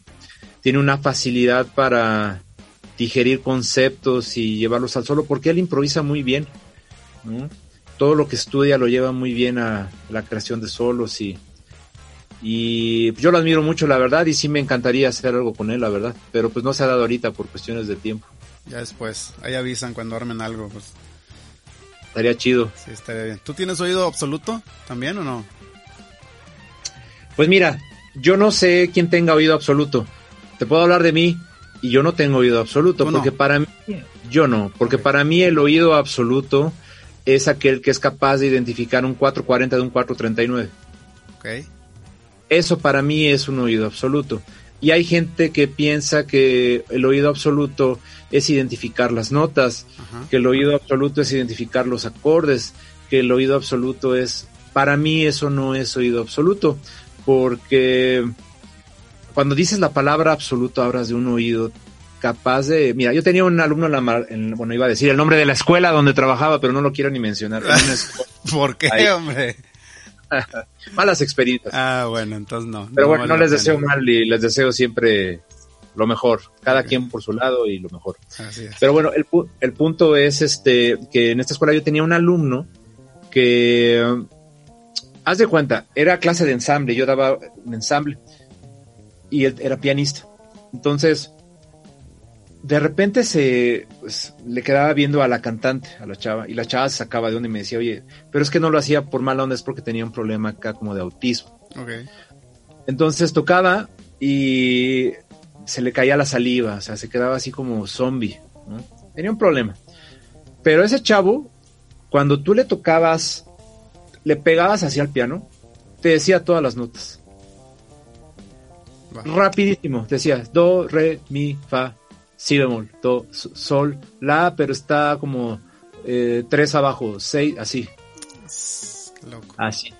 tiene una facilidad para digerir conceptos y llevarlos al solo, porque él improvisa muy bien. Todo lo que estudia lo lleva muy bien a la creación de solos y, y yo lo admiro mucho, la verdad, y sí me encantaría hacer algo con él, la verdad, pero pues no se ha dado ahorita por cuestiones de tiempo. Ya después, ahí avisan cuando armen algo, pues. Estaría chido. Sí, estaría bien. ¿Tú tienes oído absoluto también o no? Pues mira, yo no sé quién tenga oído absoluto. Te puedo hablar de mí y yo no tengo oído absoluto, porque para mí, yo no, porque para mí el oído absoluto es aquel que es capaz de identificar un 440 de un 439. Ok. Eso para mí es un oído absoluto. Y hay gente que piensa que el oído absoluto es identificar las notas, que el oído absoluto es identificar los acordes, que el oído absoluto es... Para mí eso no es oído absoluto, porque cuando dices la palabra absoluto hablas de un oído capaz de... Mira, yo tenía un alumno en la... bueno, iba a decir el nombre de la escuela donde trabajaba, pero no lo quiero ni mencionar. ¿Por qué, hombre? Malas experiencias. Ah, bueno, entonces no. Pero bueno, no les deseo mal y les deseo siempre lo mejor, cada quien por su lado y lo mejor. Así es. Pero bueno, el, el punto es este que en esta escuela yo tenía un alumno que haz de cuenta, era clase de ensamble, yo daba un ensamble y él era pianista. Entonces, de repente se pues, le quedaba viendo a la cantante, a la chava, y la chava se sacaba de onda y me decía, oye, pero es que no lo hacía por mala onda, es porque tenía un problema acá como de autismo. Entonces tocaba y se le caía la saliva, o sea, se quedaba así como zombie. Tenía un problema. Pero ese chavo, cuando tú le tocabas le pegabas hacia el piano, te decía todas las notas. Rapidísimo, te decía do, re, mi, fa, si bemol, do, sol, la, pero está como eh, tres abajo, seis, así. Así.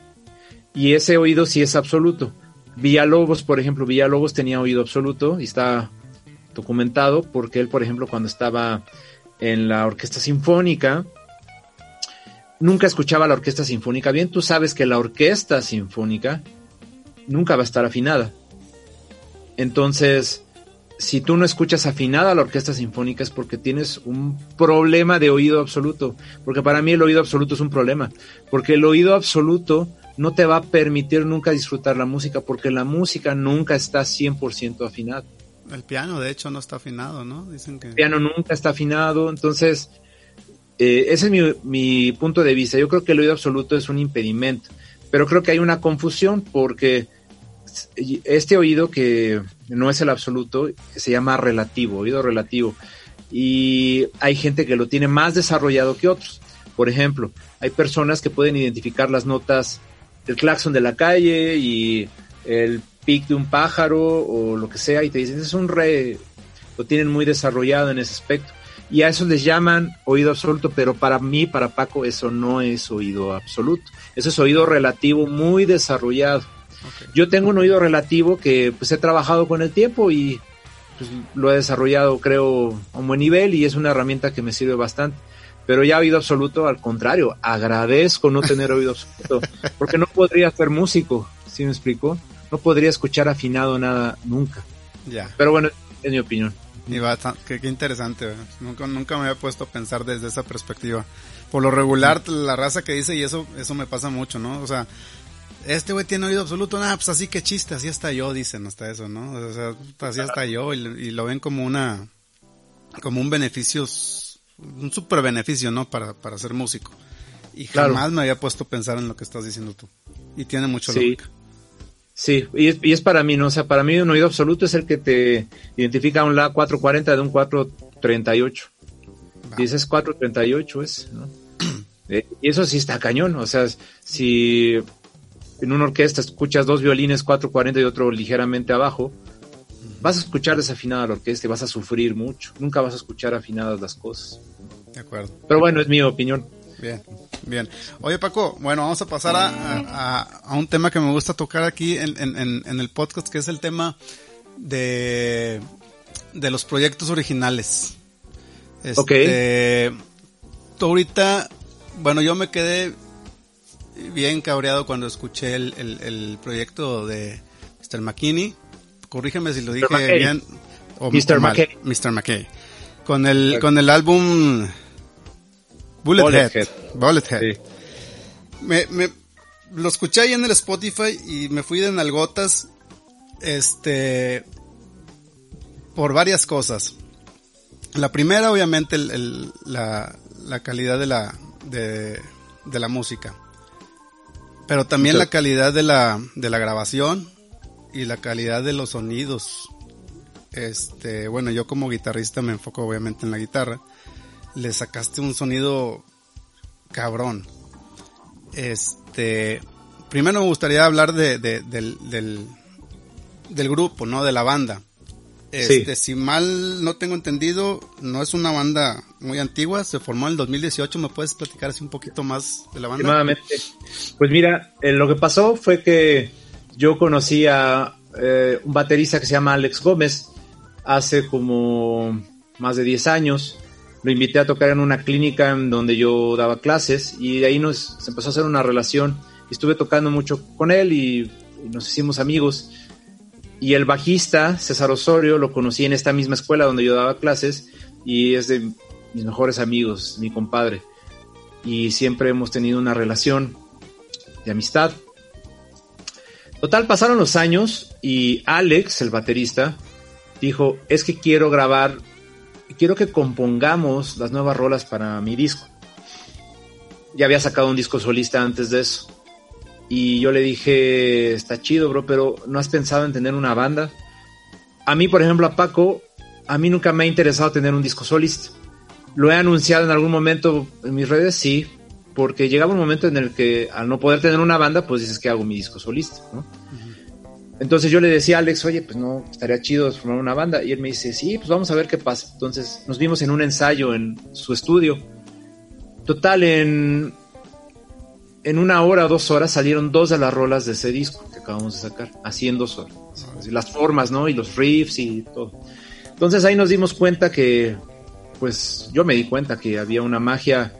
Y ese oído sí es absoluto. Villalobos, por ejemplo, Villalobos tenía oído absoluto y está documentado porque él, por ejemplo, cuando estaba en la orquesta sinfónica, nunca escuchaba la orquesta sinfónica. Bien, tú sabes que la orquesta sinfónica nunca va a estar afinada. Entonces, si tú no escuchas afinada la orquesta sinfónica es porque tienes un problema de oído absoluto. Porque para mí el oído absoluto es un problema. Porque el oído absoluto no te va a permitir nunca disfrutar la música porque la música nunca está 100% afinada. El piano, de hecho, no está afinado, ¿no? Dicen que... El piano nunca está afinado, entonces eh, ese es mi, punto de vista. Yo creo que el oído absoluto es un impedimento, pero creo que hay una confusión porque este oído que no es el absoluto se llama relativo, oído relativo. Y hay gente que lo tiene más desarrollado que otros. Por ejemplo, hay personas que pueden identificar las notas del claxon de la calle y el pic de un pájaro o lo que sea y te dicen, es un re, lo tienen muy desarrollado en ese aspecto y a eso les llaman oído absoluto, pero para mí, para Paco, eso no es oído absoluto, eso es oído relativo muy desarrollado. Yo tengo un oído relativo que pues he trabajado con el tiempo y pues, lo he desarrollado creo a un buen nivel y es una herramienta que me sirve bastante. Pero ya oído absoluto, al contrario, agradezco no tener oído absoluto, porque no podría ser músico, ¿sí me explico? No podría escuchar afinado nada nunca. Ya. Pero bueno, es mi opinión. Y va, qué, interesante, nunca, nunca me había puesto a pensar desde esa perspectiva. Por lo regular, la raza que dice, y eso, eso me pasa mucho, ¿no? O sea, este güey tiene oído absoluto, nada, pues así que chiste, así hasta yo, dicen hasta eso, ¿no? O sea, así hasta yo, y, lo ven como una, como un beneficio un super beneficio, ¿no? Para, para ser músico. Y jamás me había puesto a pensar en lo que estás diciendo tú. Y tiene mucho sí. lógica. Sí, y es, y es, para mí, ¿no? O sea, para mí un oído absoluto es el que te identifica un La 440 de un 438. Va. Y ese es 438, es, ¿no? eh, y eso sí está cañón, o sea, si en una orquesta escuchas dos violines 440 y otro ligeramente abajo, vas a escuchar desafinada la orquesta y vas a sufrir mucho. Nunca vas a escuchar afinadas las cosas. De acuerdo. Pero bueno, es mi opinión. Bien, bien. Oye Paco, bueno, vamos a pasar a, a, a un tema que me gusta tocar aquí en, en, en, el podcast, que es el tema de, de los proyectos originales. Este, ok. Tú ahorita, bueno, yo me quedé bien cabreado cuando escuché el, el, el proyecto de Mr. McKinney. Corrígeme si lo dije McKay. bien. O, Mr. o McKay. Mr. McKay. Con el, okay. con el álbum Bullethead. Bullethead. Sí. Me, me, lo escuché ahí en el Spotify y me fui de nalgotas. Este. Por varias cosas. La primera, obviamente, el, el, la, la, calidad de la, de, de la música. Pero también la calidad de la, de la grabación y la calidad de los sonidos. Este, bueno, yo como guitarrista me enfoco obviamente en la guitarra. Le sacaste un sonido cabrón. Este, primero me gustaría hablar de, de, del, del, del, grupo, ¿no? De la banda. Este, sí. si mal no tengo entendido, no es una banda muy antigua, se formó en el 2018, ¿me puedes platicar así un poquito más de la banda? Pues mira, eh, lo que pasó fue que yo conocí a eh, un baterista que se llama Alex Gómez hace como más de 10 años. Lo invité a tocar en una clínica en donde yo daba clases y de ahí nos se empezó a hacer una relación. Estuve tocando mucho con él y nos hicimos amigos. Y el bajista, César Osorio, lo conocí en esta misma escuela donde yo daba clases y es de mis mejores amigos, mi compadre. Y siempre hemos tenido una relación de amistad. Total, pasaron los años y Alex, el baterista, dijo, es que quiero grabar, quiero que compongamos las nuevas rolas para mi disco. Ya había sacado un disco solista antes de eso. Y yo le dije, está chido, bro, pero ¿no has pensado en tener una banda? A mí, por ejemplo, a Paco, a mí nunca me ha interesado tener un disco solista. Lo he anunciado en algún momento en mis redes, sí, porque llegaba un momento en el que al no poder tener una banda, pues dices que hago mi disco solista, ¿no? Uh -huh. Entonces yo le decía a Alex, oye, pues no, estaría chido formar una banda. Y él me dice, sí, pues vamos a ver qué pasa. Entonces nos vimos en un ensayo en su estudio. Total, en, en una hora o dos horas salieron dos de las rolas de ese disco que acabamos de sacar, así en dos horas. Las formas, ¿no? Y los riffs y todo. Entonces ahí nos dimos cuenta que, pues yo me di cuenta que había una magia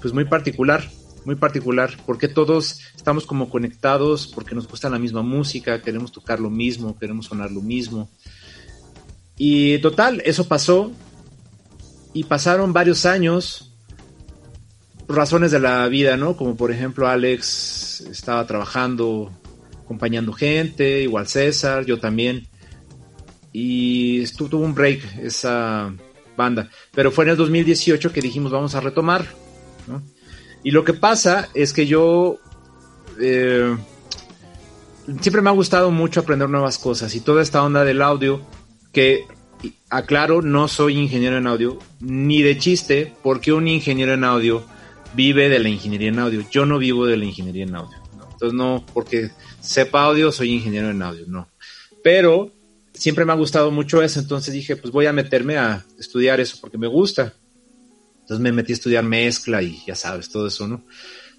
pues muy particular, muy particular, porque todos estamos como conectados, porque nos gusta la misma música, queremos tocar lo mismo, queremos sonar lo mismo. Y total, eso pasó, y pasaron varios años, razones de la vida, ¿no? Como por ejemplo Alex estaba trabajando, acompañando gente, igual César, yo también, y estuvo, tuvo un break esa banda, pero fue en el 2018 que dijimos vamos a retomar, ¿no? Y lo que pasa es que yo eh, siempre me ha gustado mucho aprender nuevas cosas y toda esta onda del audio, que aclaro, no soy ingeniero en audio, ni de chiste, porque un ingeniero en audio vive de la ingeniería en audio. Yo no vivo de la ingeniería en audio. Entonces no, porque sepa audio, soy ingeniero en audio, no. Pero siempre me ha gustado mucho eso, entonces dije, pues voy a meterme a estudiar eso porque me gusta. Entonces me metí a estudiar mezcla y ya sabes, todo eso, ¿no?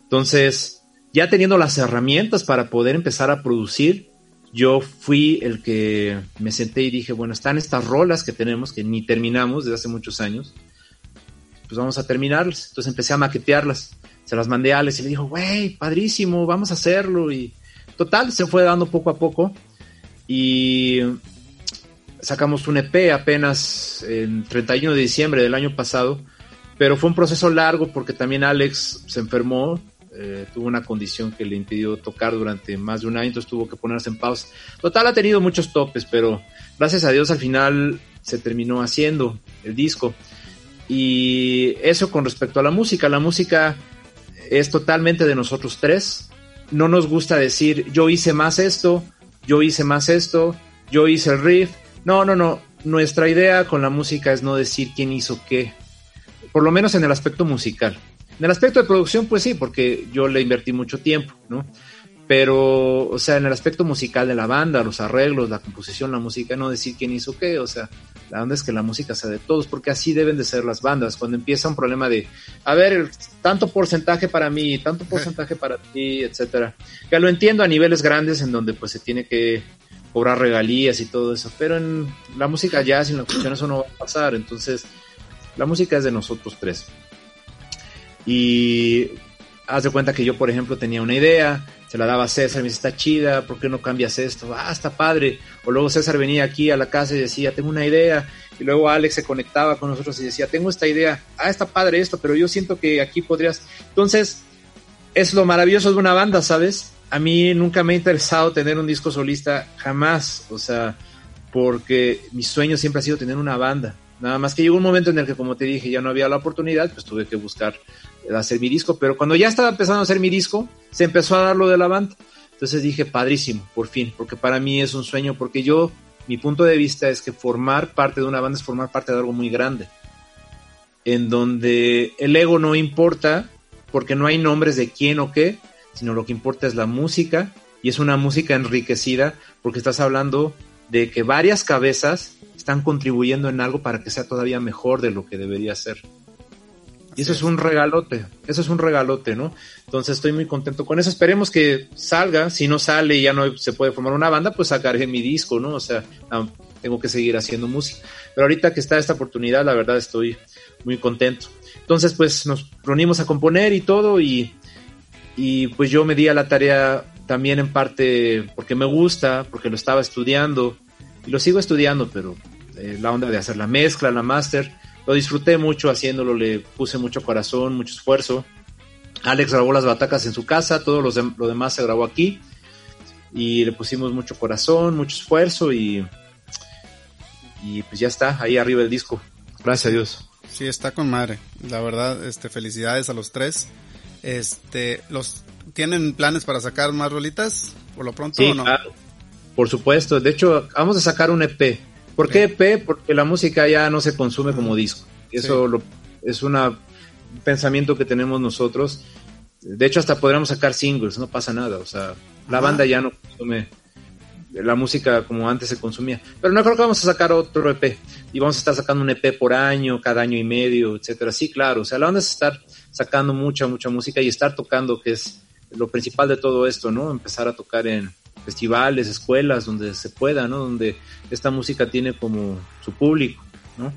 Entonces, ya teniendo las herramientas para poder empezar a producir, yo fui el que me senté y dije, bueno, están estas rolas que tenemos, que ni terminamos desde hace muchos años, pues vamos a terminarlas. Entonces empecé a maquetearlas, se las mandé a Alex y le dijo, güey, padrísimo, vamos a hacerlo. Y total, se fue dando poco a poco y sacamos un EP apenas en 31 de diciembre del año pasado pero fue un proceso largo porque también Alex se enfermó, eh, tuvo una condición que le impidió tocar durante más de un año, entonces tuvo que ponerse en pausa. Total, ha tenido muchos topes, pero gracias a Dios al final se terminó haciendo el disco. Y eso con respecto a la música. La música es totalmente de nosotros tres. No nos gusta decir yo hice más esto, yo hice más esto, yo hice el riff. No, no, no. Nuestra idea con la música es no decir quién hizo qué. Por lo menos en el aspecto musical. En el aspecto de producción, pues sí, porque yo le invertí mucho tiempo, ¿no? Pero, o sea, en el aspecto musical de la banda, los arreglos, la composición, la música, no decir quién hizo qué, o sea, la onda es que la música sea de todos, porque así deben de ser las bandas. Cuando empieza un problema de, a ver, tanto porcentaje para mí, tanto porcentaje para ti, etcétera. Que lo entiendo a niveles grandes en donde pues se tiene que cobrar regalías y todo eso, pero en la música jazz y en la cuestión eso no va a pasar, entonces la música es de nosotros tres. Y haz de cuenta que yo, por ejemplo, tenía una idea, se la daba a César, me dice, está chida, ¿por qué no cambias esto? Ah, está padre. O luego César venía aquí a la casa y decía, tengo una idea. Y luego Alex se conectaba con nosotros y decía, tengo esta idea. Ah, está padre esto, pero yo siento que aquí podrías. Entonces, es lo maravilloso de una banda, ¿sabes? A mí nunca me ha interesado tener un disco solista, jamás. O sea, porque mi sueño siempre ha sido tener una banda. Nada más que llegó un momento en el que, como te dije, ya no había la oportunidad, pues tuve que buscar hacer mi disco, pero cuando ya estaba empezando a hacer mi disco, se empezó a dar lo de la banda. Entonces dije, padrísimo, por fin, porque para mí es un sueño, porque yo, mi punto de vista es que formar parte de una banda es formar parte de algo muy grande, en donde el ego no importa, porque no hay nombres de quién o qué, sino lo que importa es la música, y es una música enriquecida, porque estás hablando de que varias cabezas están contribuyendo en algo para que sea todavía mejor de lo que debería ser. Y eso es un regalote, eso es un regalote, ¿no? Entonces estoy muy contento con eso. Esperemos que salga. Si no sale y ya no se puede formar una banda, pues sacaré mi disco, ¿no? O sea, tengo que seguir haciendo música. Pero ahorita que está esta oportunidad, la verdad estoy muy contento. Entonces, pues nos reunimos a componer y todo y, y pues yo me di a la tarea también en parte porque me gusta, porque lo estaba estudiando y lo sigo estudiando, pero eh, la onda de hacer la mezcla, la máster lo disfruté mucho haciéndolo, le puse mucho corazón, mucho esfuerzo. Alex grabó las batacas en su casa, todo lo demás se grabó aquí. Y le pusimos mucho corazón, mucho esfuerzo y, y pues ya está, ahí arriba el disco. Gracias a Dios. Sí, está con madre. La verdad, este, felicidades a los tres. Este, los, ¿tienen planes para sacar más rolitas por lo pronto o no? Por supuesto. De hecho, vamos a sacar un EP. ¿Por qué EP? Porque la música ya no se consume como disco. Eso es un pensamiento que tenemos nosotros. De hecho, hasta podríamos sacar singles, no pasa nada. O sea, la banda ya no consume la música como antes se consumía. Pero no creo que vamos a sacar otro EP. Y vamos a estar sacando un EP por año, cada año y medio, etcétera. Sí, claro. O sea, la banda es estar sacando mucha, mucha música y estar tocando, que es lo principal de todo esto, ¿no? Empezar a tocar en, festivales, escuelas, donde se pueda, ¿no? Donde esta música tiene como su público, ¿no?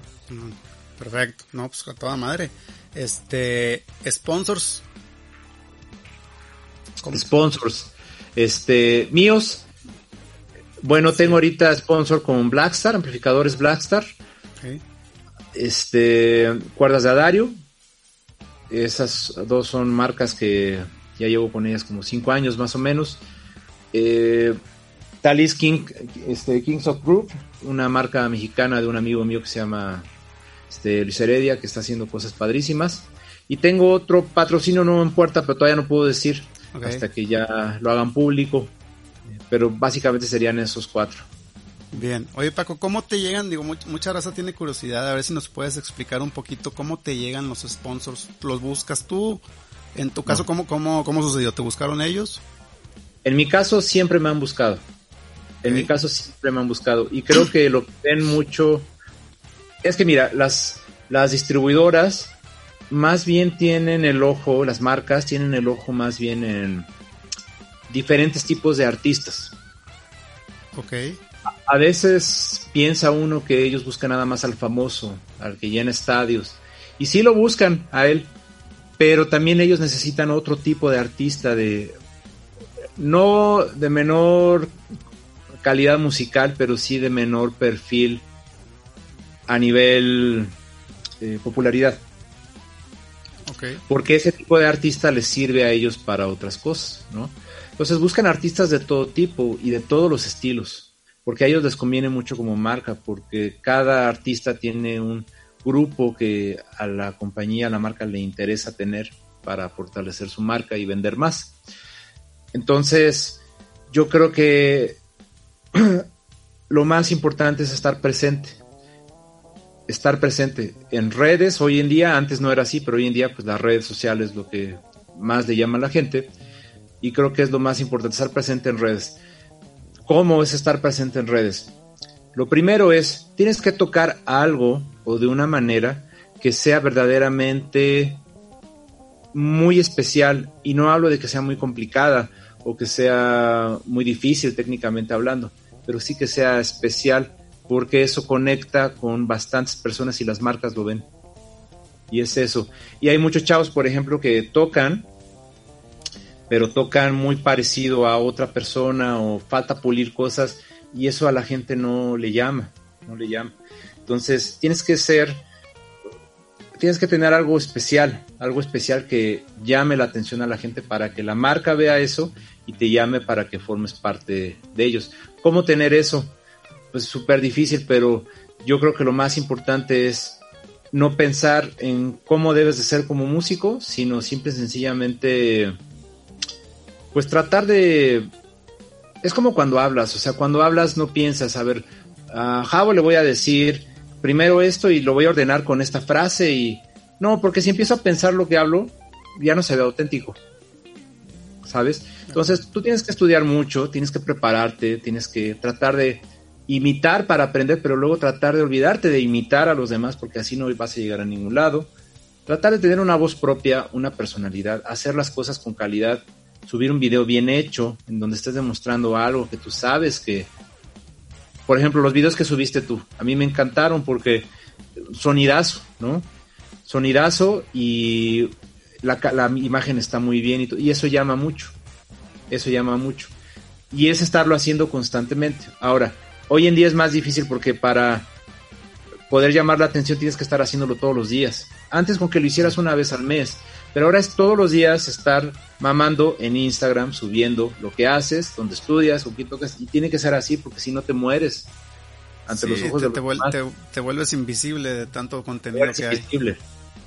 Perfecto, no, pues a toda madre. Este, sponsors. Sponsors. Este, míos. Bueno, tengo ahorita sponsor con Blackstar, amplificadores Blackstar. Este, cuerdas de Adario. Esas dos son marcas que ya llevo con ellas como cinco años más o menos. Eh, Talis King, este, Kings of Group, una marca mexicana de un amigo mío que se llama este, Luis Heredia, que está haciendo cosas padrísimas. Y tengo otro patrocinio nuevo en puerta, pero todavía no puedo decir hasta que ya lo hagan público. Pero básicamente serían esos cuatro. Bien. Oye, Paco, ¿cómo te llegan? Digo, mucha, raza tiene curiosidad. A ver si nos puedes explicar un poquito cómo te llegan los sponsors. ¿Los buscas tú? En tu caso, ¿cómo, cómo, ¿cómo sucedió? ¿Te buscaron ellos? En mi caso siempre me han buscado. En mi caso siempre me han buscado. Y creo que lo que ven mucho es que mira, las, las distribuidoras más bien tienen el ojo, las marcas tienen el ojo más bien en diferentes tipos de artistas. Ok. A, veces piensa uno que ellos buscan nada más al famoso, al que llena estadios. Y sí lo buscan a él, pero también ellos necesitan otro tipo de artista, de no de menor calidad musical, pero sí de menor perfil a nivel eh, popularidad. Porque ese tipo de artista les sirve a ellos para otras cosas, ¿no? Entonces buscan artistas de todo tipo y de todos los estilos, porque a ellos les conviene mucho como marca, porque cada artista tiene un, grupo que a la compañía, a la marca le interesa tener para fortalecer su marca y vender más. Entonces, yo creo que lo más importante es estar presente. Estar presente en redes, hoy en día, antes no era así, pero hoy en día pues las redes sociales es lo que más le llama a la gente y creo que es lo más importante, estar presente en redes. ¿Cómo es estar presente en redes? Lo primero es, tienes que tocar algo o de una manera que sea verdaderamente muy especial y no hablo de que sea muy complicada o que sea muy difícil técnicamente hablando, pero sí que sea especial porque eso conecta con bastantes personas y las marcas lo ven. Y es eso. Y hay muchos chavos, por ejemplo, que tocan, pero tocan muy parecido a otra persona o falta pulir cosas y eso a la gente no le llama, no le llama. Entonces tienes que ser, tienes que tener algo especial, algo especial que llame la atención a la gente para que la marca vea eso y te llame para que formes parte de ellos. ¿Cómo tener eso? Pues súper difícil, pero yo creo que lo más importante es no pensar en cómo debes de ser como músico, sino simple y sencillamente, pues tratar de... Es como cuando hablas, o sea, cuando hablas no piensas, a ver, a Javo le voy a decir primero esto y lo voy a ordenar con esta frase y... No, porque si empiezo a pensar lo que hablo, ya no se ve auténtico. ¿Sabes? Entonces tú tienes que estudiar mucho, tienes que prepararte, tienes que tratar de imitar para aprender, pero luego tratar de olvidarte de imitar a los demás porque así no vas a llegar a ningún lado. Tratar de tener una voz propia, una personalidad, hacer las cosas con calidad, subir un video bien hecho en donde estés demostrando algo que tú sabes que... Por ejemplo, los videos que subiste tú, a mí me encantaron porque sonidazo, ¿no? Sonidazo y la, la imagen está muy bien y, y eso llama mucho eso llama mucho. Y es estarlo haciendo constantemente. Ahora, hoy en día es más difícil porque para poder llamar la atención tienes que estar haciéndolo todos los días. Antes con que lo hicieras una vez al mes, pero ahora es todos los días estar mamando en Instagram, subiendo lo que haces, donde estudias, o qué tocas, y tiene que ser así porque si no te mueres ante los ojos de te, te, vuelves invisible de tanto contenido que invisible.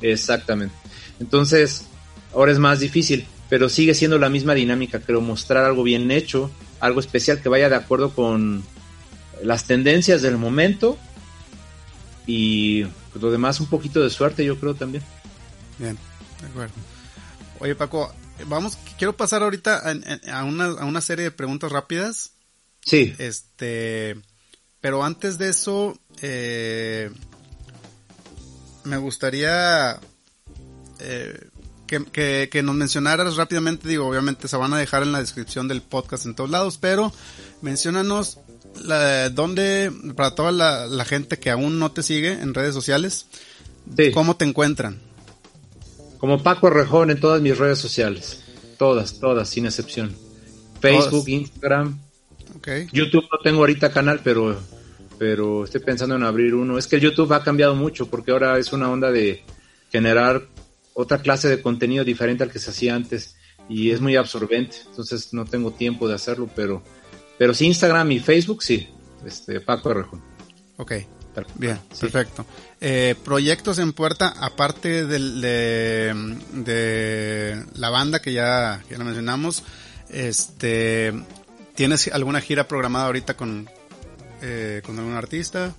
Exactamente. Entonces, ahora es más difícil pero sigue siendo la misma dinámica, creo, mostrar algo bien hecho, algo especial que vaya de acuerdo con las tendencias del momento y pues, lo demás un poquito de suerte, yo creo también. Bien, de acuerdo. Oye Paco, vamos, quiero pasar ahorita a, una, a una serie de preguntas rápidas. Sí. Este, pero antes de eso, eh, me gustaría eh, que, que, nos mencionaras rápidamente, digo, obviamente se van a dejar en la descripción del podcast en todos lados, pero mencionanos la, dónde, para toda la, gente que aún no te sigue en redes sociales, ¿cómo te encuentran? Como Paco Rejón en todas mis redes sociales, todas, todas, sin excepción. Facebook, Instagram, YouTube no tengo ahorita canal, pero, pero estoy pensando en abrir uno. Es que el YouTube ha cambiado mucho porque ahora es una onda de generar otra clase de contenido diferente al que se hacía antes y es muy absorbente, entonces no tengo tiempo de hacerlo, pero, pero sí Instagram y Facebook sí, este Paco Arrejón. Ok, bien, perfecto. Eh, proyectos en puerta, aparte de, la banda que ya, ya mencionamos, este, ¿tienes alguna gira programada ahorita con, eh, con algún artista?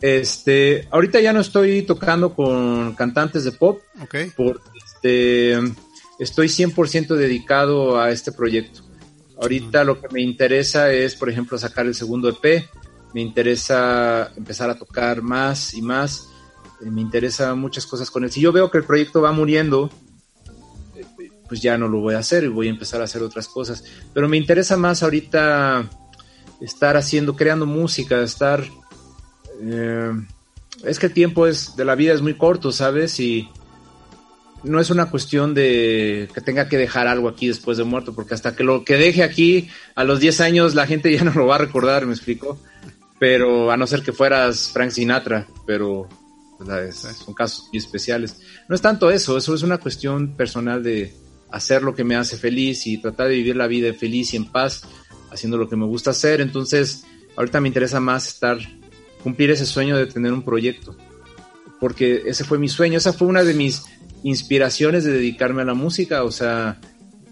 Este, ahorita ya no estoy tocando con cantantes de pop. Okay. Porque este, estoy 100% dedicado a este proyecto. Ahorita lo que me interesa es, por ejemplo, sacar el segundo EP. Me interesa empezar a tocar más y más. Eh, me interesa muchas cosas con él. Si yo veo que el proyecto va muriendo, pues ya no lo voy a hacer y voy a empezar a hacer otras cosas. Pero me interesa más ahorita estar haciendo, creando música, estar eh, es que el tiempo es de la vida es muy corto, ¿sabes? Y no es una cuestión de que tenga que dejar algo aquí después de muerto, porque hasta que lo que deje aquí a los 10 años la gente ya no lo va a recordar, me explico. Pero a no ser que fueras Frank Sinatra, pero son casos muy especiales. No es tanto eso, eso es una cuestión personal de hacer lo que me hace feliz y tratar de vivir la vida feliz y en paz haciendo lo que me gusta hacer. Entonces, ahorita me interesa más estar cumplir ese sueño de tener un proyecto. porque ese fue mi sueño, esa fue una de mis inspiraciones de dedicarme a la música, o sea,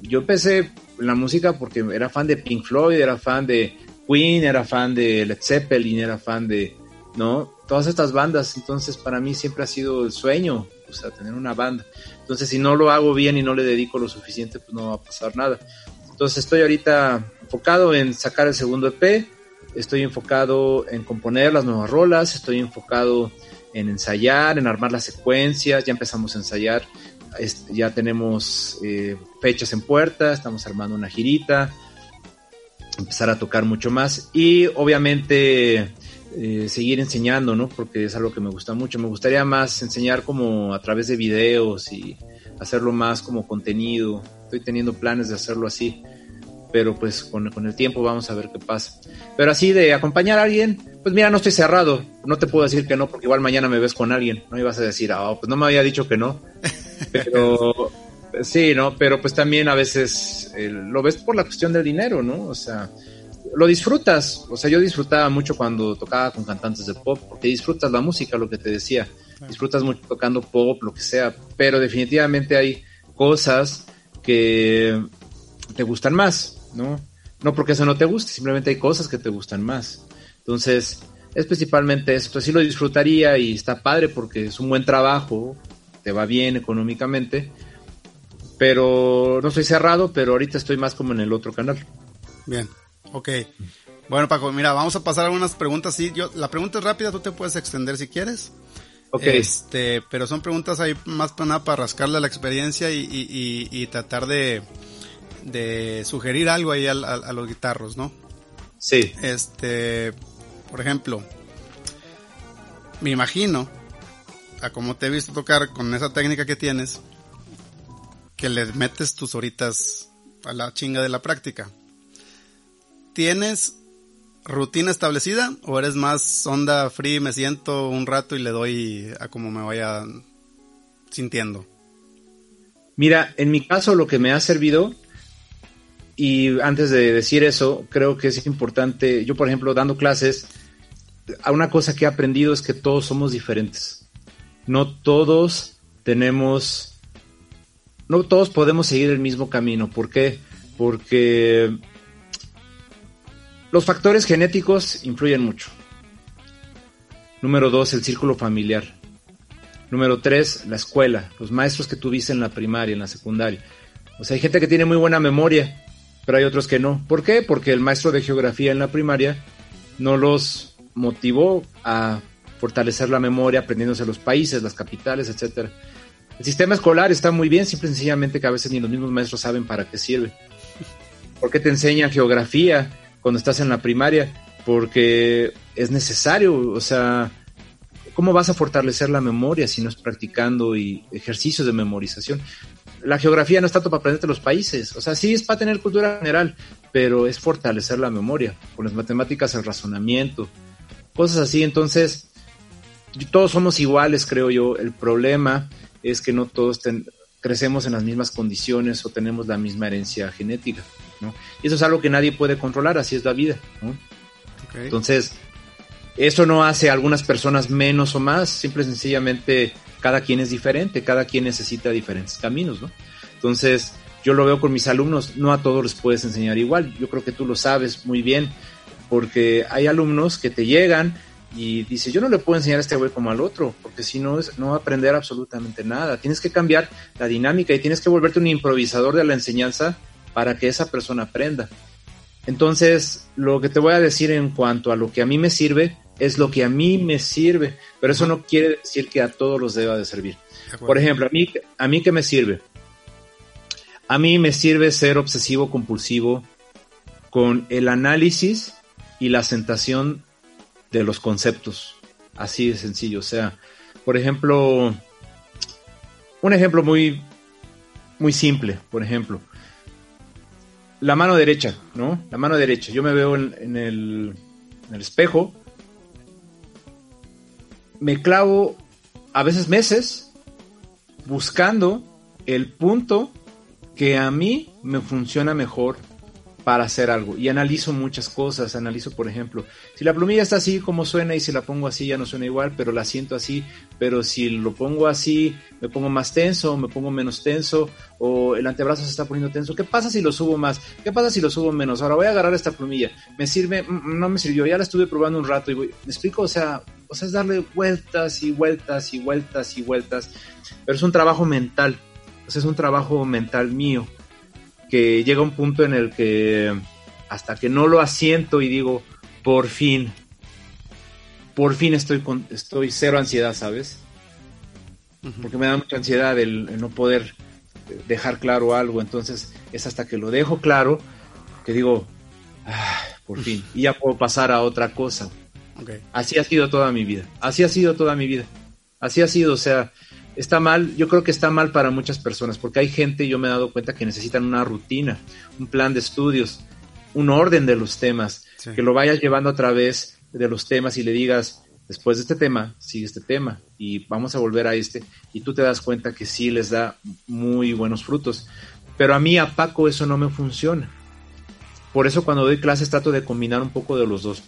yo empecé la música porque era fan de Pink Floyd, era fan de Queen, era fan de Led Zeppelin, era fan de, ¿no? Todas estas bandas, entonces para mí siempre ha sido el sueño, o sea, tener una banda. Entonces si no lo hago bien y no le dedico lo suficiente, pues no va a pasar nada. Entonces estoy ahorita enfocado en sacar el segundo EP, estoy enfocado en componer las nuevas rolas, estoy enfocado en ensayar, en armar las secuencias, ya empezamos a ensayar, ya tenemos eh, fechas en puerta, estamos armando una girita, empezar a tocar mucho más y obviamente eh, seguir enseñando, ¿no? Porque es algo que me gusta mucho. Me gustaría más enseñar como a través de videos y hacerlo más como contenido. Estoy teniendo planes de hacerlo así pero pues con, el tiempo vamos a ver qué pasa. Pero así de acompañar a alguien, pues mira, no estoy cerrado, no te puedo decir que no, porque igual mañana me ves con alguien, no ibas a decir, ah, pues no me había dicho que no, pero sí, ¿no? Pero pues también a veces eh, lo ves por la cuestión del dinero, ¿no? O sea, lo disfrutas, o sea, yo disfrutaba mucho cuando tocaba con cantantes de pop, porque disfrutas la música, lo que te decía, disfrutas mucho tocando pop, lo que sea, pero definitivamente hay cosas que te gustan más, ¿no? No porque eso no te guste, simplemente hay cosas que te gustan más. Entonces, es principalmente eso. Entonces, sí lo disfrutaría y está padre porque es un buen trabajo, te va bien económicamente, pero no estoy cerrado, pero ahorita estoy más como en el otro canal. Bien, ok. Bueno, Paco, mira, vamos a pasar a algunas preguntas. Sí, yo, la pregunta es rápida, tú te puedes extender si quieres. Ok. Este, pero son preguntas ahí más para nada para rascarle la experiencia y tratar de, de sugerir algo ahí a, los guitarros, ¿no? Sí. Este, por ejemplo, me imagino, a como te he visto tocar con esa técnica que tienes, que le metes tus horitas a la chinga de la práctica. ¿Tienes rutina establecida o eres más onda free, me siento un rato y le doy a como me vaya sintiendo? Mira, en mi caso lo que me ha servido y antes de decir eso, creo que es importante, yo por ejemplo dando clases, una cosa que he aprendido es que todos somos diferentes. No todos tenemos, no todos podemos seguir el mismo camino. ¿Por qué? Porque los factores genéticos influyen mucho. Número dos, el círculo familiar. Número tres, la escuela, los maestros que tuviste en la primaria, en la secundaria. O sea, hay gente que tiene muy buena memoria, pero hay otros que no. ¿Por qué? Porque el maestro de geografía en la primaria no los motivó a fortalecer la memoria aprendiéndose los países, las capitales, etcétera. El sistema escolar está muy bien, simple y sencillamente que a veces ni los mismos maestros saben para qué sirve. ¿Por qué te enseñan geografía cuando estás en la primaria? Porque es necesario, o sea, ¿cómo vas a fortalecer la memoria si no es practicando y ejercicios de memorización? la geografía no es tanto para aprenderte los países, o sea, sí es para tener cultura general, pero es fortalecer la memoria, con las matemáticas el razonamiento, cosas así, entonces todos somos iguales, creo yo, el problema es que no todos crecemos en las mismas condiciones o tenemos la misma herencia genética, ¿no? Y eso es algo que nadie puede controlar, así es la vida, ¿no? Entonces, eso no hace a algunas personas menos o más, simple y sencillamente cada quien es diferente, cada quien necesita diferentes caminos, ¿no? Entonces, yo lo veo con mis alumnos, no a todos les puedes enseñar igual, yo creo que tú lo sabes muy bien, porque hay alumnos que te llegan y dices, yo no le puedo enseñar a este güey como al otro, porque si no, no va a aprender absolutamente nada. Tienes que cambiar la dinámica y tienes que volverte un improvisador de la enseñanza para que esa persona aprenda. Entonces, lo que te voy a decir en cuanto a lo que a mí me sirve es lo que a mí me sirve, pero eso no quiere decir que a todos los deba de servir. Por ejemplo, a mí, a mí qué me sirve? A mí me sirve ser obsesivo compulsivo con el análisis y la sentación de los conceptos. Así de sencillo. O sea, por ejemplo, un ejemplo muy, muy simple, por ejemplo. La mano derecha, ¿no? La mano derecha. Yo me veo en, el, en el espejo me clavo a veces meses buscando el punto que a mí me funciona mejor para hacer algo. Y analizo muchas cosas, analizo, por ejemplo, si la plumilla está así como suena y si la pongo así ya no suena igual, pero la siento así, pero si lo pongo así, me pongo más tenso, me pongo menos tenso, o el antebrazo se está poniendo tenso. ¿Qué pasa si lo subo más? ¿Qué pasa si lo subo menos? Ahora voy a agarrar esta plumilla. ¿Me sirve? Mm, mm, no me sirvió, ya la estuve probando un rato y voy, ¿me explico? O sea, o sea, es darle vueltas y vueltas y vueltas y vueltas, pero es un trabajo mental, o sea, es un trabajo mental mío que llega un punto en el que hasta que no lo asiento y digo, por fin, por fin estoy con, estoy cero ansiedad, ¿sabes? Porque me da mucha ansiedad el, no poder dejar claro algo, entonces es hasta que lo dejo claro que digo, ah, por fin, y ya puedo pasar a otra cosa. Así ha sido toda mi vida, así ha sido toda mi vida, así ha sido, o sea, está mal, yo creo que está mal para muchas personas, porque hay gente, yo me he dado cuenta que necesitan una rutina, un plan de estudios, un orden de los temas, que lo vayas llevando a través de los temas y le digas, después de este tema, sigue este tema y vamos a volver a este, y tú te das cuenta que sí les da muy buenos frutos. Pero a mí, a Paco, eso no me funciona. Por eso cuando doy clases trato de combinar un poco de los dos.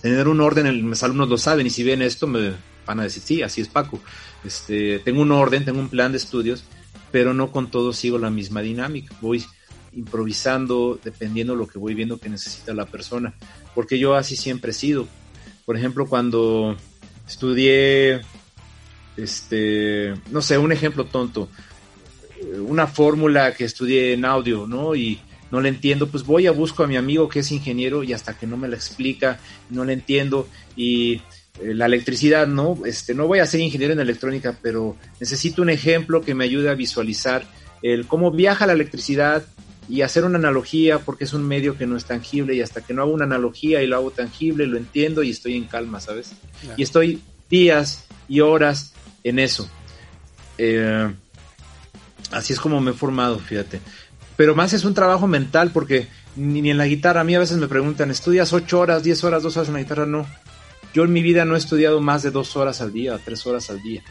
Tener un orden, mis alumnos lo saben y si ven esto me van a decir, sí, así es Paco. Este, tengo un orden, tengo un plan de estudios, pero no con todo sigo la misma dinámica. Voy improvisando dependiendo de lo que voy viendo que necesita la persona, porque yo así siempre he sido. Por ejemplo, cuando estudié, este, no sé, un ejemplo tonto, una fórmula que estudié en audio, ¿no? Y no le entiendo, pues voy a busco a mi amigo que es ingeniero y hasta que no me la explica, no le entiendo y la electricidad, ¿no? Este, no voy a ser ingeniero en electrónica, pero necesito un ejemplo que me ayude a visualizar el cómo viaja la electricidad y hacer una analogía porque es un medio que no es tangible y hasta que no hago una analogía y lo hago tangible, lo entiendo y estoy en calma, ¿sabes? Y estoy días y horas en eso. Eh, así es como me he formado, fíjate. Pero más es un trabajo mental porque ni, ni en la guitarra, a mí a veces me preguntan, ¿estudias 8 horas, 10 horas, 2 horas en la guitarra? No yo en mi vida no he estudiado más de dos horas al día, tres horas al día,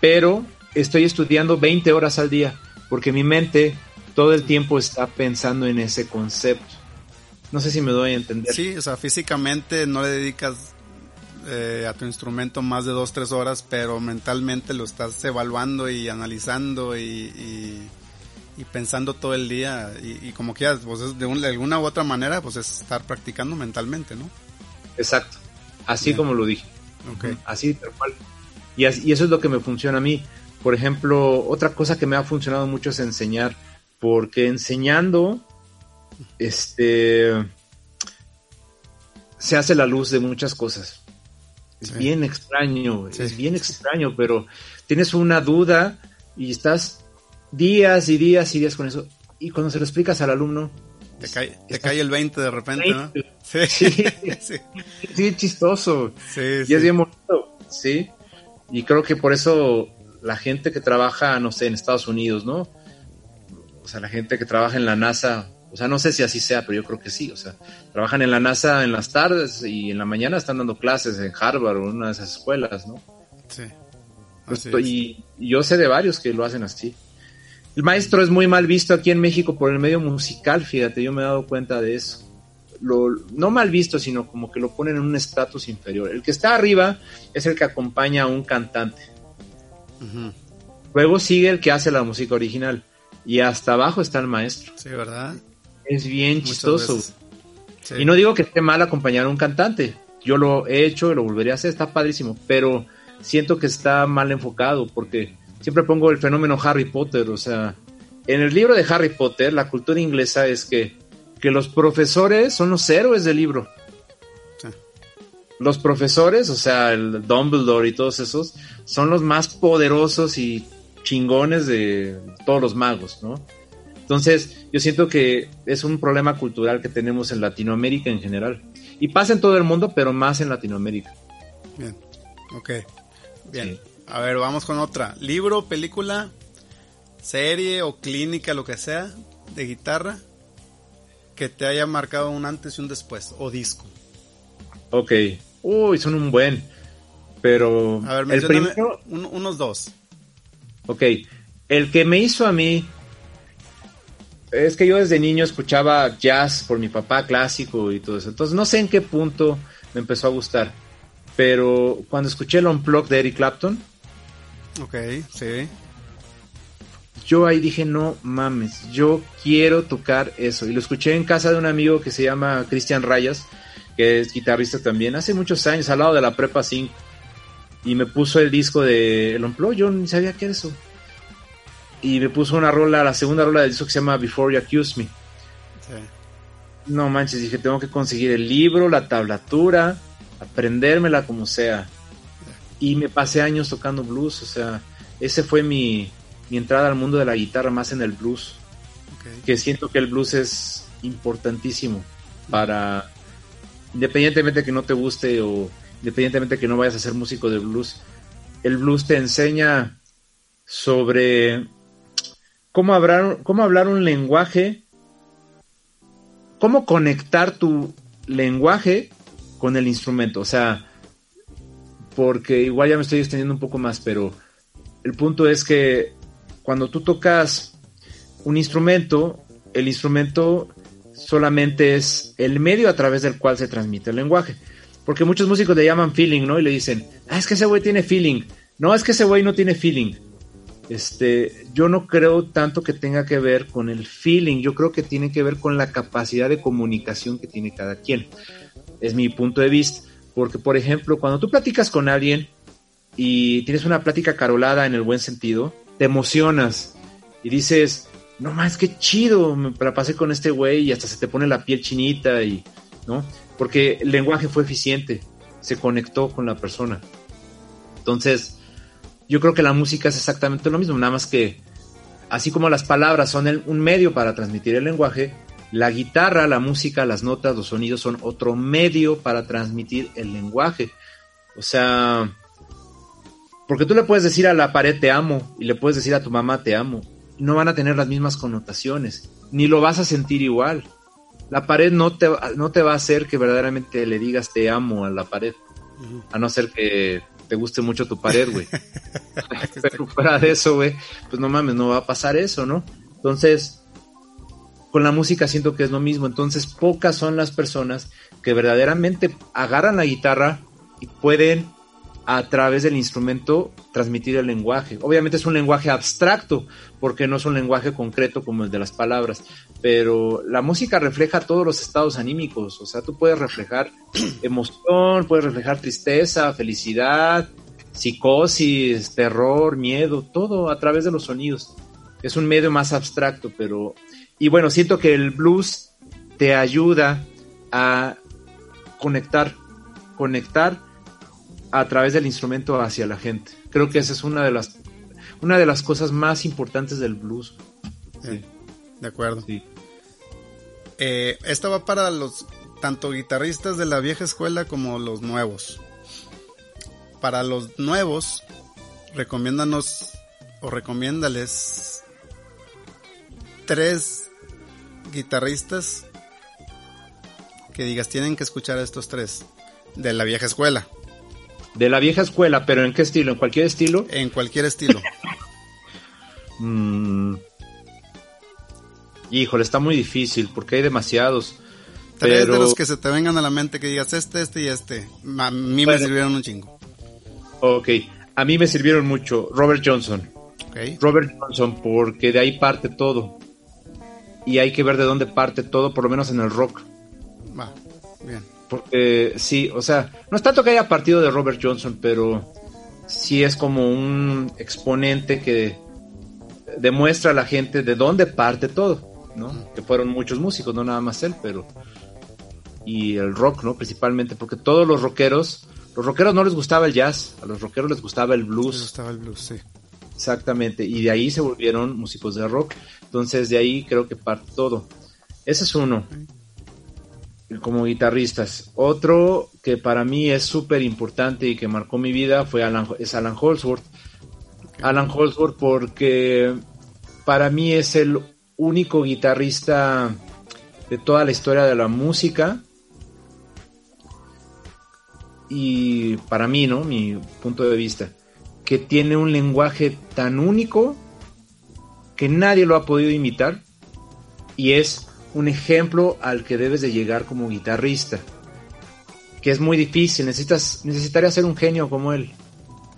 pero estoy estudiando 20 horas al día, porque mi mente todo el tiempo está pensando en ese concepto. No sé si me doy a entender. Sí, o sea, físicamente no le dedicas eh, a tu instrumento más de dos, tres horas, pero mentalmente lo estás evaluando y analizando y, pensando todo el día. Y, como quieras, pues de, de, alguna u otra manera, pues es estar practicando mentalmente, ¿no? Exacto. Así como lo dije. Así, tal cual. Y, y eso es lo que me funciona a mí. Por ejemplo, otra cosa que me ha funcionado mucho es enseñar. Porque enseñando, este, se hace la luz de muchas cosas. Es bien extraño, es bien extraño, pero tienes una duda y estás días y días y días con eso. Y cuando se lo explicas al alumno, te cae, te cae el 20 de repente, ¿no? Sí. Sí. sí. chistoso. Sí, y es bien bonito, sí. Y creo que por eso la gente que trabaja, no sé, en Estados Unidos, ¿no? O sea, la gente que trabaja en la NASA, o sea, no sé si así sea, pero yo creo que sí. O sea, trabajan en la NASA en las tardes y en la mañana están dando clases en Harvard o en una de esas escuelas, ¿no? Sí. Pues, y yo sé de varios que lo hacen así. El maestro es muy mal visto aquí en México por el medio musical, fíjate, yo me he dado cuenta de eso. Lo, no mal visto, sino como que lo ponen en un estatus inferior. El que está arriba es el que acompaña a un cantante. Luego sigue el que hace la música original. Y hasta abajo está el maestro. Sí, ¿verdad? Es bien chistoso. Y no digo que esté mal acompañar a un cantante. Yo lo he hecho y lo volvería a hacer, está padrísimo. Pero siento que está mal enfocado porque siempre pongo el fenómeno Harry Potter, o sea, en el libro de Harry Potter, la cultura inglesa es que, que los profesores son los héroes del libro. Los profesores, o sea, el Dumbledore y todos esos, son los más poderosos y chingones de todos los magos, ¿no? Entonces, yo siento que es un problema cultural que tenemos en Latinoamérica en general. Y pasa en todo el mundo, pero más en Latinoamérica. Bien, ok. Bien. A ver, vamos con otra. Libro, película, serie o clínica, lo que sea, de guitarra, que te haya marcado un antes y un después, o disco. Ok. Uy, son un buen. Pero. A ver, el primero. unos dos. Ok. El que me hizo a mí es que yo desde niño escuchaba jazz por mi papá clásico y todo eso. Entonces no sé en qué punto me empezó a gustar. Pero cuando escuché el Unplugged de Eric Clapton. Ok, sí. Yo ahí dije, no mames, yo quiero tocar eso. Y lo escuché en casa de un amigo que se llama Cristian Rayas, que es guitarrista también, hace muchos años, al lado de la Prepa 5. Y me puso el disco de El Unplugged, yo ni sabía qué era eso y me puso una rola, la segunda rola del disco que se llama Before You Accuse Me. No manches, dije, tengo que conseguir el libro, la tablatura, aprendérmela como sea. Y me pasé años tocando blues, o sea, ese fue mi, mi entrada al mundo de la guitarra más en el blues. Que siento que el blues es importantísimo para, independientemente que no te guste o independientemente que no vayas a ser músico de blues, el blues te enseña sobre cómo hablar, cómo hablar un lenguaje, cómo conectar tu lenguaje con el instrumento. O sea, porque igual ya me estoy extendiendo un poco más, pero el punto es que cuando tú tocas un instrumento, el instrumento solamente es el medio a través del cual se transmite el lenguaje. Porque muchos músicos le llaman feeling, ¿no? Y le dicen, ah, es que ese güey tiene feeling. No, es que ese güey no tiene feeling. Este, yo no creo tanto que tenga que ver con el feeling, yo creo que tiene que ver con la capacidad de comunicación que tiene cada quien. Es mi punto de vista, porque por ejemplo, cuando tú platicas con alguien y tienes una plática carolada en el buen sentido, te emocionas y dices, no más, qué chido, me la pasé con este güey y hasta se te pone la piel chinita y, ¿no? Porque el lenguaje fue eficiente, se conectó con la persona. Entonces, yo creo que la música es exactamente lo mismo, nada más que así como las palabras son un medio para transmitir el lenguaje, la guitarra, la música, las notas, los sonidos son otro medio para transmitir el lenguaje. O sea, porque tú le puedes decir a la pared te amo y le puedes decir a tu mamá te amo. No van a tener las mismas connotaciones, ni lo vas a sentir igual. La pared no te, no te va a hacer que verdaderamente le digas te amo a la pared, a no ser que te guste mucho tu pared, güey. Pero fuera de eso, güey, pues no mames, no va a pasar eso, ¿no? Entonces, con la música siento que es lo mismo. Entonces, pocas son las personas que verdaderamente agarran la guitarra y pueden a través del instrumento transmitir el lenguaje. Obviamente es un lenguaje abstracto, porque no es un lenguaje concreto como el de las palabras, pero la música refleja todos los estados anímicos, o sea, tú puedes reflejar emoción, puedes reflejar tristeza, felicidad, psicosis, terror, miedo, todo a través de los sonidos. Es un medio más abstracto, pero... Y bueno, siento que el blues te ayuda a conectar, conectar a través del instrumento hacia la gente. Creo que esa es una de las una de las cosas más importantes del blues. Sí. De acuerdo. Sí. Eh, esta va para los tanto guitarristas de la vieja escuela como los nuevos. Para los nuevos, recomiéndanos o recomiéndales tres guitarristas que digas tienen que escuchar a estos tres de la vieja escuela. De la vieja escuela, pero ¿en qué estilo? ¿En cualquier estilo? En cualquier estilo. mm. Híjole, está muy difícil porque hay demasiados. Tres de los que se te vengan a la mente que digas este, este y este. A mí me sirvieron un chingo. Ok, a mí me sirvieron mucho. Robert Johnson. Okay. Robert Johnson, porque de ahí parte todo. Y hay que ver de dónde parte todo, por lo menos en el rock. Va, bien. Porque sí, o sea, no es tanto que haya partido de Robert Johnson, pero sí es como un exponente que demuestra a la gente de dónde parte todo, ¿no? Que fueron muchos músicos, no nada más él, pero... Y el rock, ¿no? Principalmente, porque todos los rockeros, los rockeros no les gustaba el jazz, a los rockeros les gustaba el blues. Les gustaba el blues, sí. Exactamente, y de ahí se volvieron músicos de rock. Entonces de ahí creo que parte todo. Ese es uno como guitarristas. Otro que para mí es súper importante y que marcó mi vida fue Alan, es Alan Holsworth. Alan Holsworth porque para mí es el único guitarrista de toda la historia de la música. Y para mí, ¿no? Mi punto de vista. Que tiene un lenguaje tan único que nadie lo ha podido imitar y es un ejemplo al que debes de llegar como guitarrista. Que es muy difícil, necesitas, necesitaría ser un genio como él.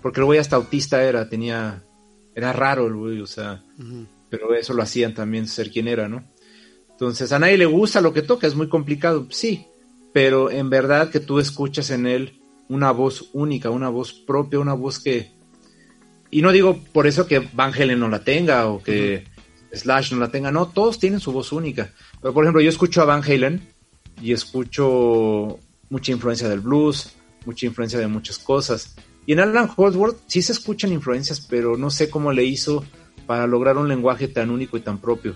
Porque el güey hasta autista era, tenía, era raro el güey, o sea, pero eso lo hacían también ser quien era, ¿no? Entonces, a nadie le gusta lo que toca, es muy complicado, sí, pero en verdad que tú escuchas en él una voz única, una voz propia, una voz que... Y no digo por eso que Van Halen no la tenga o que Slash no la tenga, no, todos tienen su voz única. Pero por ejemplo, yo escucho a Van Halen y escucho mucha influencia del blues, mucha influencia de muchas cosas. Y en Alan Holdsworth sí se escuchan influencias, pero no sé cómo le hizo para lograr un lenguaje tan único y tan propio.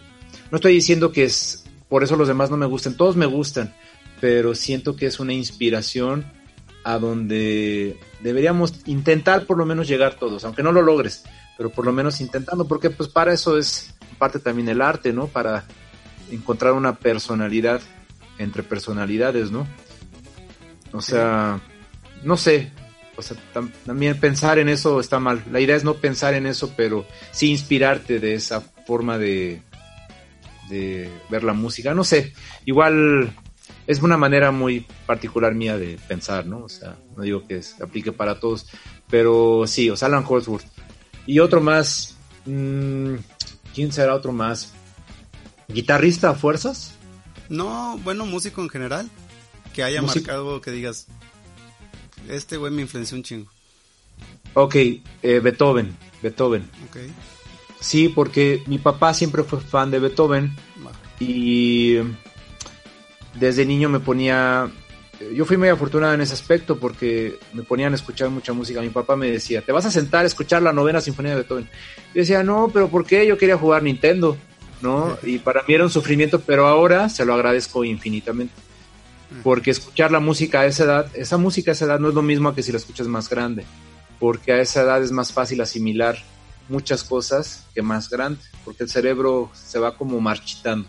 No estoy diciendo que es por eso los demás no me gusten, todos me gustan, pero siento que es una inspiración a donde deberíamos intentar por lo menos llegar todos, aunque no lo logres, pero por lo menos intentando, porque pues para eso es parte también el arte, ¿no? Para encontrar una personalidad entre personalidades, ¿no? O sea, no sé, o sea, también pensar en eso está mal. La idea es no pensar en eso, pero sí inspirarte de esa forma de, de ver la música. No sé, igual es una manera muy particular mía de pensar, ¿no? O sea, no digo que se aplique para todos, pero sí, o sea, Alan Holdsworth. Y otro más, mmm, ¿quién será otro más? ¿Guitarrista a fuerzas? No, bueno, músico en general. Que haya marcado, que digas, este güey me influenció un chingo. Ok, eh, Beethoven, Beethoven. Okay. Sí, porque mi papá siempre fue fan de Beethoven y desde niño me ponía... Yo fui muy afortunado en ese aspecto porque me ponían a escuchar mucha música. Mi papá me decía, ¿te vas a sentar a escuchar la novena sinfonía de Beethoven? Yo decía, no, pero ¿por qué? Yo quería jugar Nintendo, ¿no? Y para mí era un sufrimiento, pero ahora se lo agradezco infinitamente. Porque escuchar la música a esa edad, esa música a esa edad no es lo mismo que si la escuchas más grande. Porque a esa edad es más fácil asimilar muchas cosas que más grande. Porque el cerebro se va como marchitando.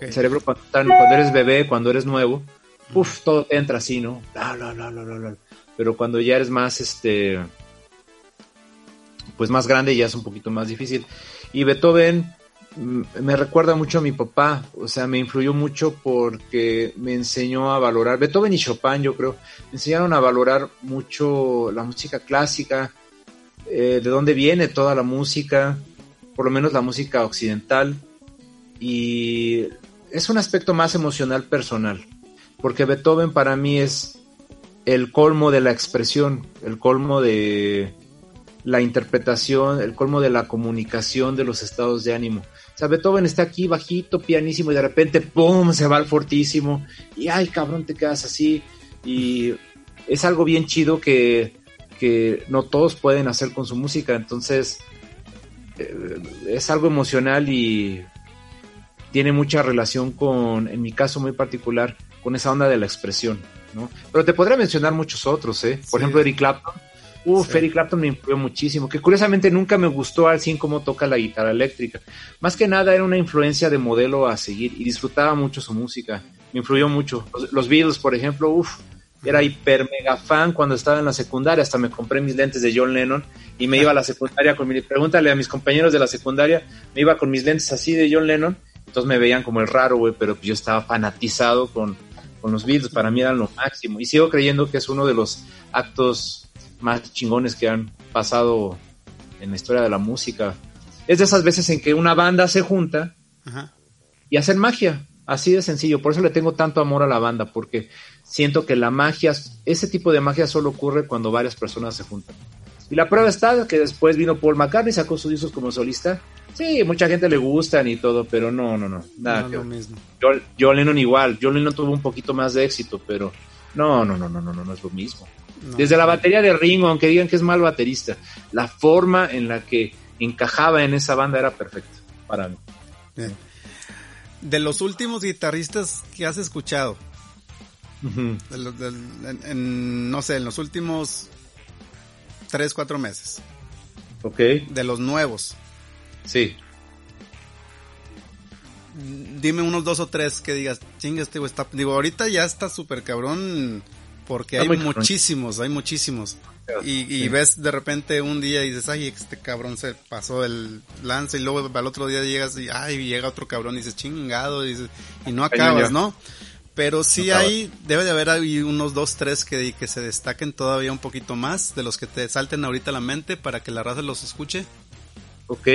El cerebro cuando, eres bebé, cuando eres nuevo, uff, todo te entra así, ¿no? Pero cuando ya eres más, este, pues más grande ya es un poquito más difícil. Y Beethoven me recuerda mucho a mi papá, o sea, me influyó mucho porque me enseñó a valorar, Beethoven y Chopin yo creo, me enseñaron a valorar mucho la música clásica, eh, de dónde viene toda la música, por lo menos la música occidental, y es un aspecto más emocional personal, porque Beethoven para mí es el colmo de la expresión, el colmo de la interpretación, el colmo de la comunicación de los estados de ánimo sea, Beethoven está aquí bajito, pianísimo, y de repente, ¡pum!, se va al fortísimo, y ¡ay, cabrón, te quedas así! Y es algo bien chido que, que no todos pueden hacer con su música, entonces eh, es algo emocional y tiene mucha relación con, en mi caso muy particular, con esa onda de la expresión, ¿no? Pero te podría mencionar muchos otros, ¿eh? Por ejemplo, Eric Clapton Uf, Eric Clapton me influyó muchísimo, que curiosamente nunca me gustó al 100 cómo toca la guitarra eléctrica. Más que nada era una influencia de modelo a seguir y disfrutaba mucho su música. Me influyó mucho. Los, Beatles, por ejemplo, uf, era hiper mega fan cuando estaba en la secundaria, hasta me compré mis lentes de John Lennon y me iba a la secundaria con mi, pregúntale a mis compañeros de la secundaria, me iba con mis lentes así de John Lennon, entonces me veían como el raro, güey, pero yo estaba fanatizado con, con los Beatles, para mí eran lo máximo y sigo creyendo que es uno de los actos más chingones que han pasado en la historia de la música. Es de esas veces en que una banda se junta y hacen magia, así de sencillo. Por eso le tengo tanto amor a la banda, porque siento que la magia, ese tipo de magia solo ocurre cuando varias personas se juntan. Y la prueba está que después vino Paul McCartney, sacó sus discos como solista. Sí, mucha gente le gustan y todo, pero no, no, no, nada. No, mismo. John Lennon igual, John Lennon tuvo un poquito más de éxito, pero no, no, no, no, no, no, no es lo mismo. Desde la batería de Ringo, aunque digan que es mal baterista, la forma en la que encajaba en esa banda era perfecta para mí. De los últimos guitarristas que has escuchado, no sé, en los últimos 3, 4 meses. Ok. De los nuevos. Sí. Dime unos dos o tres que digas, chinga, este güey está. Digo, ahorita ya está súper cabrón porque hay muchísimos, hay muchísimos. y, ves de repente un día y dices, ay, este cabrón se pasó el lance y luego al otro día llegas y, ay, llega otro cabrón y dices, chingado, y, y no acabas, ¿no? Pero sí hay, debe de haber ahí unos dos, tres que, que se destaquen todavía un poquito más de los que te salten ahorita a la mente para que la raza los escuche. Ok,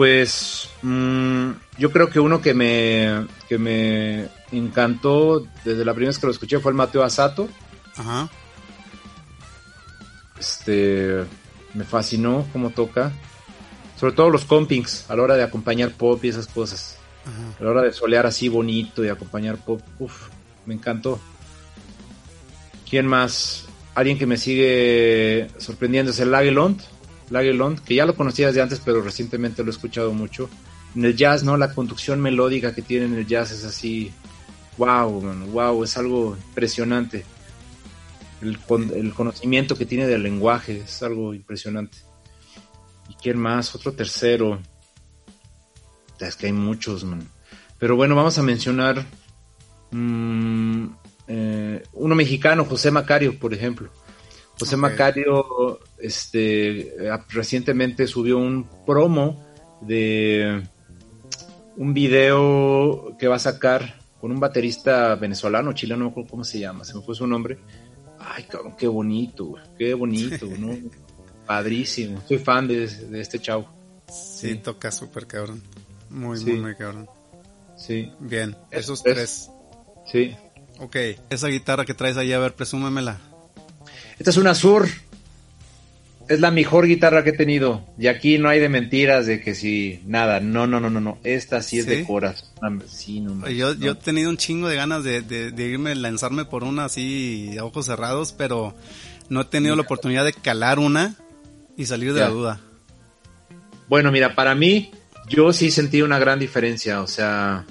pues mm, yo creo que uno que me, que me encantó desde la primera vez que lo escuché fue el Mateo Asato. Ajá. Este, me fascinó cómo toca. Sobre todo los compings a la hora de acompañar pop y esas cosas. A la hora de solear así bonito y acompañar pop. Uf, me encantó. ¿Quién más? Alguien que me sigue sorprendiendo es el Lagelond, que ya lo conocía desde antes, pero recientemente lo he escuchado mucho. En el jazz, ¿no? La conducción melódica que tiene en el jazz es así. Wow, wow, es algo impresionante. El, el conocimiento que tiene del lenguaje es algo impresionante. ¿Y quién más? Otro tercero. Es que hay muchos, man. Pero bueno, vamos a mencionar mm, eh, uno mexicano, José Macario, por ejemplo. José Macario este, recientemente subió un promo de un video que va a sacar con un baterista venezolano, chileno, no me acuerdo cómo se llama, se me fue su nombre. Ay, cabrón, qué bonito, qué bonito, ¿no? Padrísimo. Soy fan de, este chavo. Sí, toca súper cabrón. Muy, muy, muy cabrón. Sí. Bien, esos tres. Sí. Ok, esa guitarra que traes ahí, a ver, presúmemela. Esta es una Sur. Es la mejor guitarra que he tenido. Y aquí no hay de mentiras de que si nada. No, no, no, no, no. Esta sí es de corazón. Sí, no, yo, yo he tenido un chingo de ganas de, de, irme, lanzarme por una así a ojos cerrados, pero no he tenido la oportunidad de calar una y salir de la duda. Bueno, mira, para mí, yo sí sentí una gran diferencia, o sea,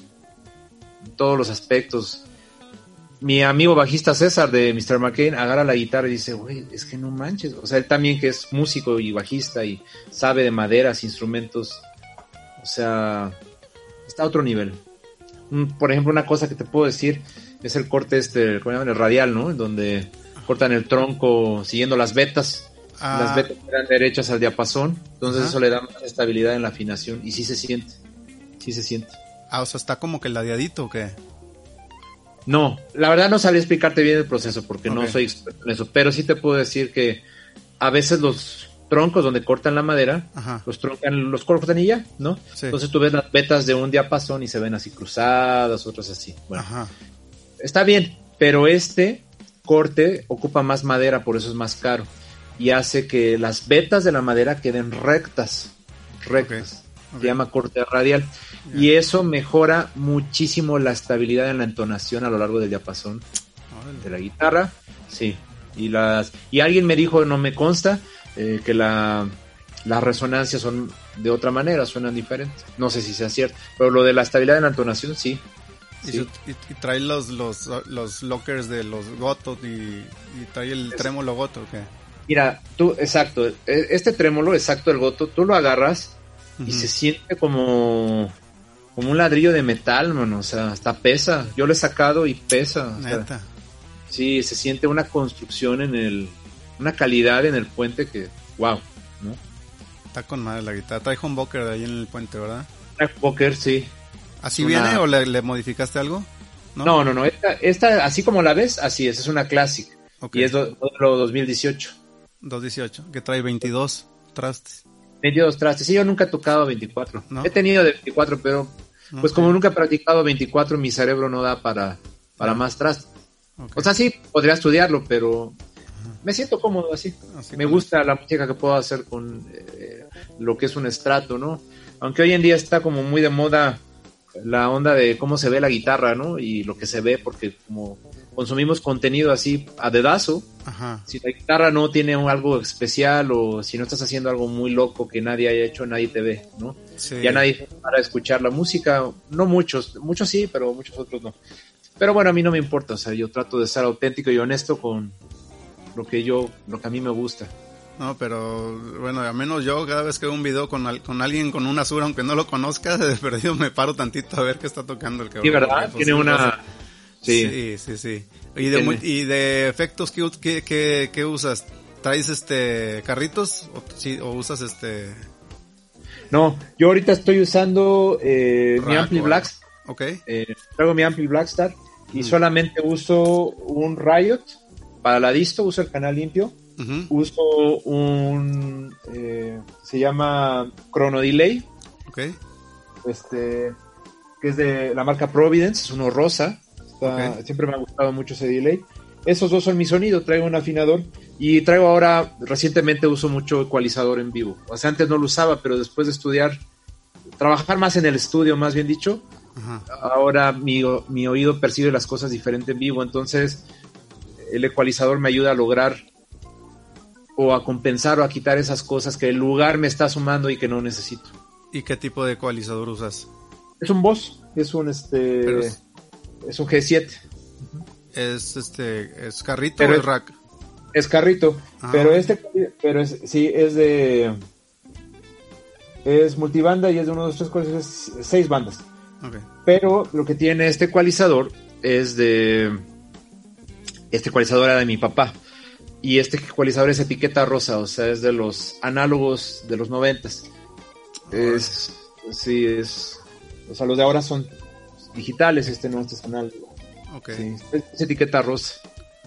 en todos los aspectos. Mi amigo bajista César de Mr. McCain agarra la guitarra y dice, güey, es que no manches. O sea, él también que es músico y bajista y sabe de maderas, instrumentos. O sea, está a otro nivel. por ejemplo, una cosa que te puedo decir es el corte este, ¿cómo llaman? El radial, ¿no? En donde cortan el tronco siguiendo las vetas. Las vetas ah. eran derechas al diapasón, entonces eso le da más estabilidad en la afinación y sí se siente, sí se siente. Ah, o sea, está como que ladeadito o qué? No, la verdad no sabría explicarte bien el proceso porque no soy experto en eso, pero sí te puedo decir que a veces los troncos donde cortan la madera, los troncan, los cortan y ya, ¿no? Entonces tú ves las vetas de un diapasón y se ven así cruzadas, otras así. Bueno, está bien, pero este corte ocupa más madera, por eso es más caro y hace que las vetas de la madera queden rectas, rectas. Se llama corte radial. Y eso mejora muchísimo la estabilidad en la entonación a lo largo del diapasón de la guitarra. Sí. Y las y alguien me dijo, no me consta, eh, que la, las resonancias son de otra manera, suenan diferentes. No sé si sea cierto, pero lo de la estabilidad en la entonación sí. Y, trae los, los, los lockers de los gotos y, trae el trémolo goto, ¿qué? Mira, tú, exacto, e, este trémolo, exacto, el goto, tú lo agarras y se siente como, como un ladrillo de metal, mano, o sea, hasta pesa. Yo lo he sacado y pesa. sí, se siente una construcción en el, una calidad en el puente que, wow, ¿no? Está con madre la guitarra. Trae humbucker de ahí en el puente, ¿verdad? Trae humbucker, sí. ¿Así viene o le, modificaste algo? No, no, no, Esta, esta, así como la ves, así es, es una Classic. Y es lo 2018. 218, que trae 22 trastes. 22 trastes. Sí, yo nunca he tocado 24. He tenido de 24, pero pues como nunca he practicado 24, mi cerebro no da para, para más trastes. O sea, sí, podría estudiarlo, pero me siento cómodo así. me gusta la música que puedo hacer con eh, lo que es un estrato, ¿no? Aunque hoy en día está como muy de moda la onda de cómo se ve la guitarra, ¿no? Y lo que se ve, porque como consumimos contenido así a dedazo, si la guitarra no tiene algo especial o si no estás haciendo algo muy loco que nadie haya hecho, nadie te ve, ¿no? Ya nadie para escuchar la música, no muchos, muchos sí, pero muchos otros no. Pero bueno, a mí no me importa, o sea, yo trato de ser auténtico y honesto con lo que yo, lo que a mí me gusta. No, pero bueno, al menos yo cada vez que veo un video con, con alguien con una sur, aunque no lo conozca, de perdido me paro tantito a ver qué está tocando el cabrón. Sí, ¿verdad? Tiene una... Sí, sí, sí. ¿Y, de, ¿Y de efectos qué, qué, qué, usas? ¿Traes este carritos o, sí, o usas este No, yo ahorita estoy usando eh, mi Ampli Black. Ok. Eh, traigo mi Ampli Blackstar y solamente uso un Riot para la disto, uso el canal limpio. Uso un eh, se llama Chrono Delay. Ok. Este que es de la marca Providence, es uno rosa. Siempre me ha gustado mucho ese delay. Esos dos son mi sonido, traigo un afinador y traigo ahora, recientemente uso mucho ecualizador en vivo. O sea, antes no lo usaba, pero después de estudiar, trabajar más en el estudio, más bien dicho, ahora mi, mi oído percibe las cosas diferente en vivo. Entonces, el ecualizador me ayuda a lograr o a compensar o a quitar esas cosas que el lugar me está sumando y que no necesito. ¿Y qué tipo de ecualizador usas? Es un Boss, es un este es... un G7. Es este es carrito o es rack. Es carrito, ah. pero este pero es sí es de es multibanda y es de uno de tres es seis bandas. Pero lo que tiene este ecualizador es de este ecualizador era de mi papá y este ecualizador es etiqueta rosa, o sea, es de los análogos de los noventas. Es sí es o sea, los de ahora son digitales, este no, este es análogo. Ok. es, etiqueta rosa.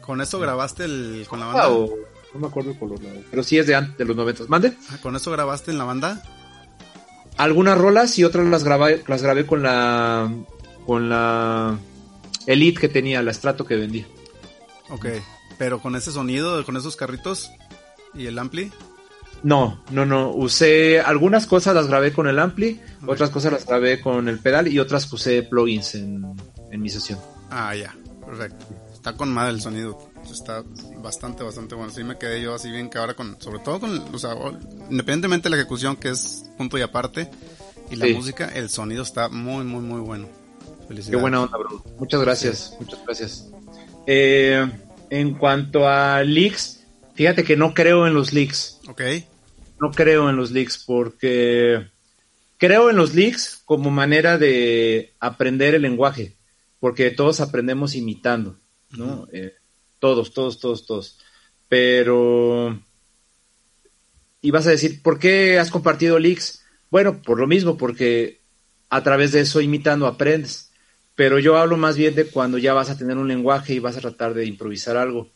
¿Con eso grabaste el, con la banda? no me acuerdo el color, pero sí es de antes, de los 90. ¿Mande? Ah, ¿Con eso grabaste en la banda? Algunas rolas y otras las grabé, las grabé con la con la Elite que tenía, la Strato que vendía. Ok, pero con ese sonido, con esos carritos y el ampli. No, no, no. Usé algunas cosas las grabé con el ampli, otras cosas las grabé con el pedal y otras usé plugins en, mi sesión. Ah, ya, perfecto. Está con madre el sonido. Está bastante, bastante bueno. Sí me quedé yo así bien que ahora con, sobre todo con, o sea, independientemente de la ejecución que es punto y aparte y la música, el sonido está muy, muy, muy bueno. Felicidades. Qué buena onda, bro. Muchas gracias, muchas gracias. Eh, en cuanto a leaks, fíjate que no creo en los leaks. Ok no creo en los leaks porque creo en los leaks como manera de aprender el lenguaje, porque todos aprendemos imitando, ¿no? Eh, todos, todos, todos, todos. Pero... Y vas a decir, ¿por qué has compartido leaks? Bueno, por lo mismo, porque a través de eso imitando aprendes. Pero yo hablo más bien de cuando ya vas a tener un lenguaje y vas a tratar de improvisar algo.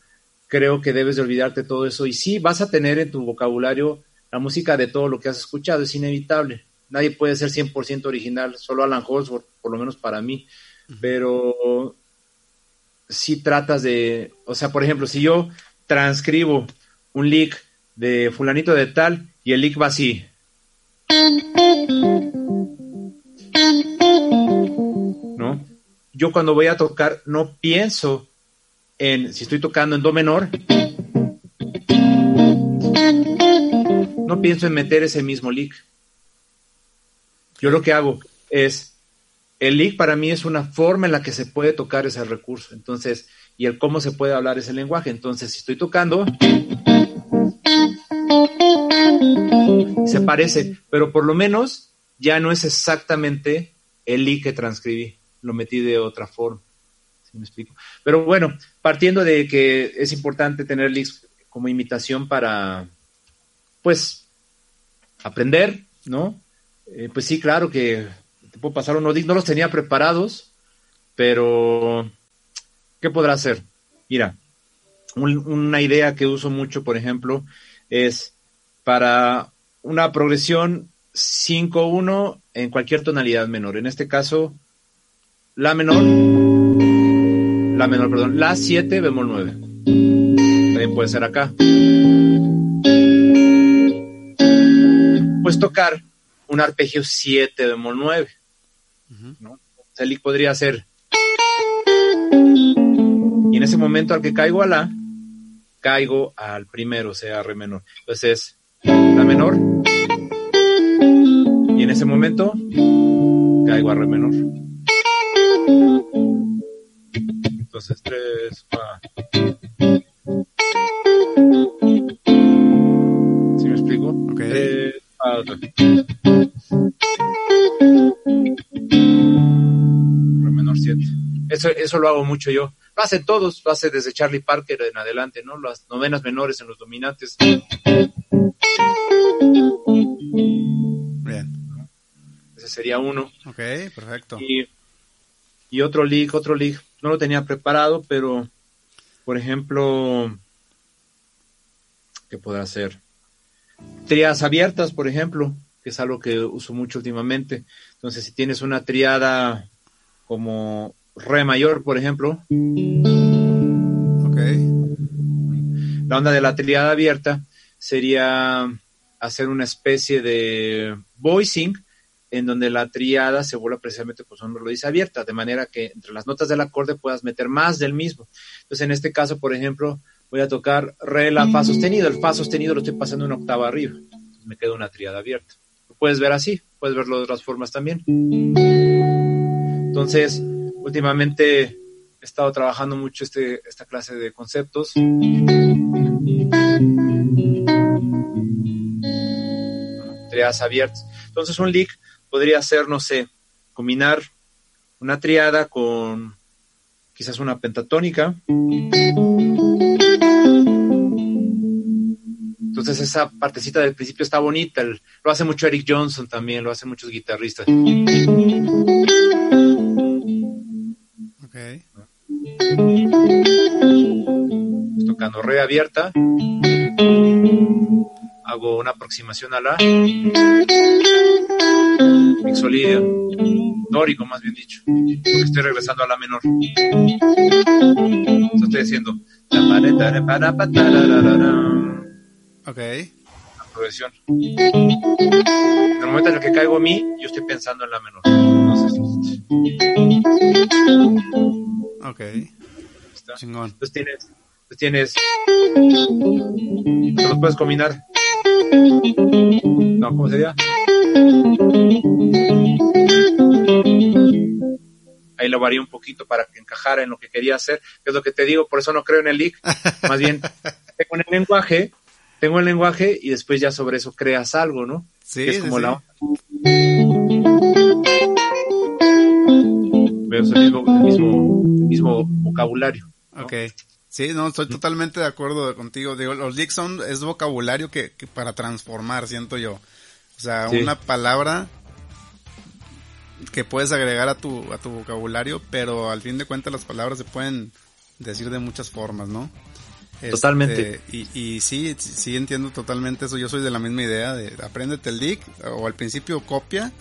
Creo que debes de olvidarte todo eso. Y sí, vas a tener en tu vocabulario la música de todo lo que has escuchado, es inevitable. Nadie puede ser 100% original, solo Alan Holdsworth, por lo menos para mí. Pero si tratas de, o sea, por ejemplo, si yo transcribo un lick de fulanito de tal y el lick va así. ¿No? Yo cuando voy a tocar no pienso en, si estoy tocando en do menor, no pienso en meter ese mismo lick. Yo lo que hago es, el lick para mí es una forma en la que se puede tocar ese recurso. Entonces, y el cómo se puede hablar ese lenguaje. Entonces, si estoy tocando, se parece, pero por lo menos ya no es exactamente el lick que transcribí. Lo metí de otra forma. ¿Sí me explico? Pero bueno, partiendo de que es importante tener licks como imitación para, pues, aprender, ¿no? Eh, pues sí, claro que te puedo pasar unos no los tenía preparados, pero ¿qué podrá hacer? Mira, una idea que uso mucho, por ejemplo, es para una progresión 5-1 en cualquier tonalidad menor. En este caso, la menor, la menor, perdón, la 7 bemol 9. También puede ser acá. Pues tocar un arpegio 7 bemol 9. ¿no? el podría ser. Y en ese momento al que caigo a la, caigo al primero, o sea, re menor. Entonces la menor. Y en ese momento caigo a re menor. Entonces, 3, 4. Re menor 7. Eso, eso lo hago mucho yo. Lo hacen todos, lo hace desde Charlie Parker en adelante, ¿no? Las novenas menores en los dominantes. Bien. Ese sería uno. Ok, perfecto. Y, y otro league, otro league. No lo tenía preparado, pero, por ejemplo, ¿qué podrá hacer? Triadas abiertas, por ejemplo, que es algo que uso mucho últimamente. Entonces, si tienes una triada como re mayor, por ejemplo, la onda de la triada abierta sería hacer una especie de voicing en donde la triada se vuelve precisamente, pues lo dice, abierta, de manera que entre las notas del acorde puedas meter más del mismo. Entonces, en este caso, por ejemplo, voy a tocar re, la, fa sostenido. El fa sostenido lo estoy pasando una octava arriba. Entonces, me queda una triada abierta. Lo puedes ver así, puedes verlo de otras formas también. Entonces, últimamente he estado trabajando mucho este, esta clase de conceptos. Triadas abiertas. Entonces, un lick podría ser, no sé, combinar una triada con quizás una pentatónica. Entonces esa partecita del principio está bonita. El- lo hace mucho Eric Johnson también, lo hacen muchos guitarristas. Ok. Tocando re abierta. Hago una aproximación a la mixolidia. Dórico, más bien dicho. Porque estoy regresando a la menor. Estoy diciendo. Ok. La progresión. En el momento en el que caigo a mí, yo estoy pensando en la menor. Entonces, Ok. está. Chingón. Entonces tienes, entonces tienes, te los puedes combinar. No, ¿cómo sería? Ahí lo varía un poquito para que encajara en lo que quería hacer, que es lo que te digo, por eso no creo en el leak. Más bien, tengo el lenguaje, tengo el lenguaje y después ya sobre eso creas algo, ¿no? Sí, Que es como sí. la Veo el mismo, el mismo, el mismo vocabulario. ¿no? Ok. Sí, no, estoy totalmente de acuerdo contigo. Digo, los leaks son, es vocabulario que, que para transformar, siento yo. O sea, Sí. una palabra que puedes agregar a tu, a tu vocabulario, pero al fin de cuentas las palabras se pueden decir de muchas formas, ¿no? Este, Totalmente. y, y sí, sí, entiendo totalmente eso. Yo soy de la misma idea de apréndete el lick, o al principio copia,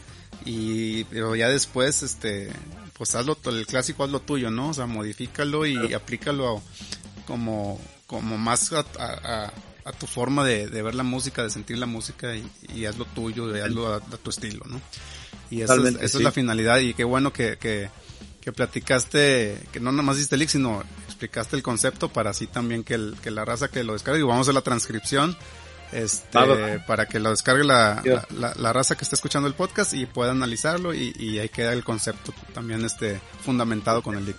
y, pero ya después, este, pues hazlo, el clásico hazlo tuyo, ¿no? O sea, modifícalo y aplícalo como, como más a, a- a- tu forma de, de ver la música, de sentir la música y, y hazlo tuyo, y hazlo a, a tu estilo, ¿no? Y esa, es, esa sí. es la finalidad y qué bueno que, que, que platicaste, que no nada más diste el sino explicaste el concepto para así también que, el, que la raza que lo descargue, y vamos a hacer la transcripción, este, Va, va, va. para que lo descargue la, Ya. la, la- la raza que está escuchando el podcast y pueda analizarlo y, y ahí queda el concepto también este fundamentado con el link.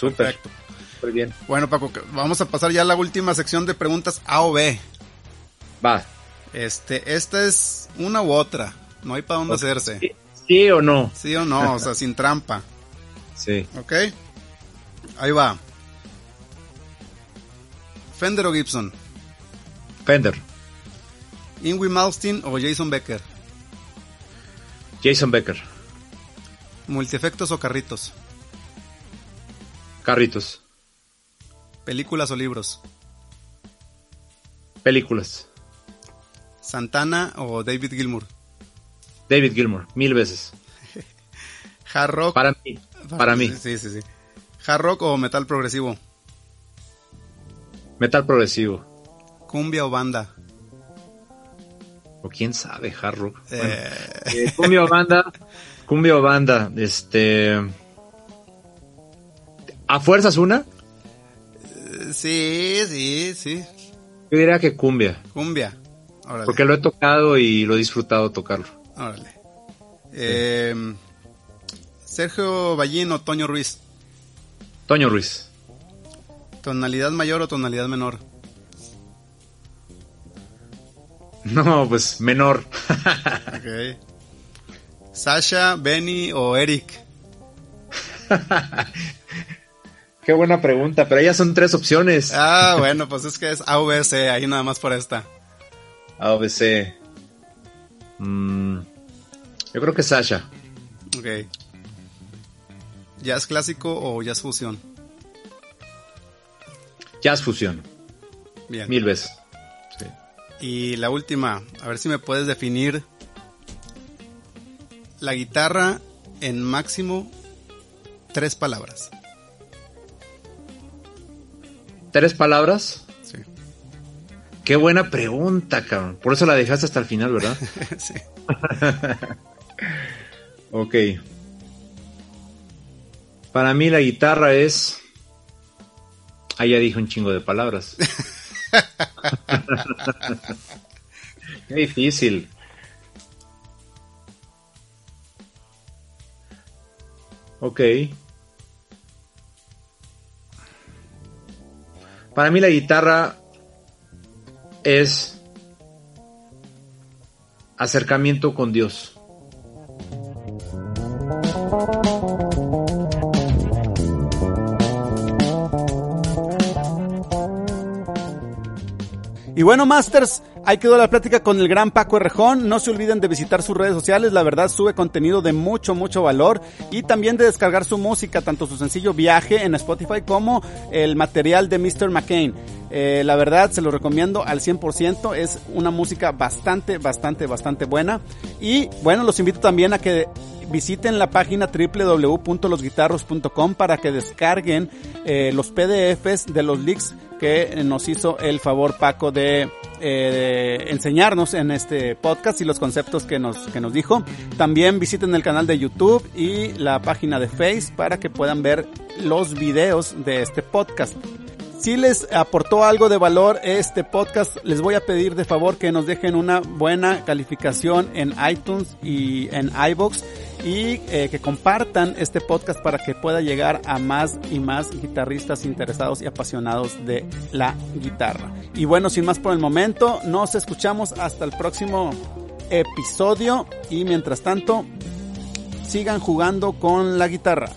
Perfecto. muy bien. Bueno Paco, vamos a pasar ya a la última sección de preguntas A o B. Va. Este, esta es una u otra, no hay para dónde hacerse. ¿Sí, sí o no? ¿Sí o no? O sea, sin trampa. Sí. ¿Ok? Ahí va. Fender o Gibson. Fender. Ingrid Malmsteen o Jason Becker. Jason Becker. Multiefectos o carritos. Carritos. Películas o libros. Películas. Santana o David Gilmour. David Gilmour. Mil veces. Hard rock. Para mí. Para mí. Sí, sí, sí. Hard rock o metal progresivo. Metal progresivo. Cumbia o banda. O quién sabe, hard rock. Bueno, Eh, eh, cumbia o banda. Cumbia o banda. Este. ¿A fuerzas una? sí, sí, sí. Yo diría que cumbia. Cumbia. Órale. Porque lo he tocado y lo he disfrutado tocarlo. Órale. Eh, Sergio Ballín o Toño Ruiz. Toño Ruiz. Tonalidad mayor o tonalidad menor. No, pues menor. Ok. Sasha, Benny o Eric. Qué buena pregunta, pero ya son tres opciones. Ah, bueno, pues es que es ABC, ahí nada más por esta. ABC. Mm, yo creo que Sasha. Ok. ¿Jazz clásico o jazz fusión? Jazz fusión. Bien. Mil veces. Y la última, a ver si me puedes definir la guitarra en máximo tres palabras. ¿Tres palabras? Sí. Qué buena pregunta, cabrón. Por eso la dejaste hasta el final, ¿verdad? sí. ok. Para mí la guitarra es... Ah, ya dije un chingo de palabras. Qué difícil. Ok. Para mí la guitarra es acercamiento con Dios. Y bueno, Masters, ahí quedó la plática con el gran Paco Errejón. No se olviden de visitar sus redes sociales, la verdad sube contenido de mucho, mucho valor. Y también de descargar su música, tanto su sencillo Viaje en Spotify como el material de Mr. McCain. Eh, la verdad se lo recomiendo al 100%, es una música bastante, bastante, bastante buena. Y bueno, los invito también a que visiten la página www.losguitarros.com para que descarguen eh, los PDFs de los leaks que nos hizo el favor Paco de, eh, enseñarnos en este podcast y los conceptos que nos, que nos dijo. También visiten el canal de YouTube y la página de Face para que puedan ver los videos de este podcast. Si les aportó algo de valor este podcast, les voy a pedir de favor que nos dejen una buena calificación en iTunes y en iBox y eh, que compartan este podcast para que pueda llegar a más y más guitarristas interesados y apasionados de la guitarra. Y bueno, sin más por el momento, nos escuchamos hasta el próximo episodio y mientras tanto, sigan jugando con la guitarra.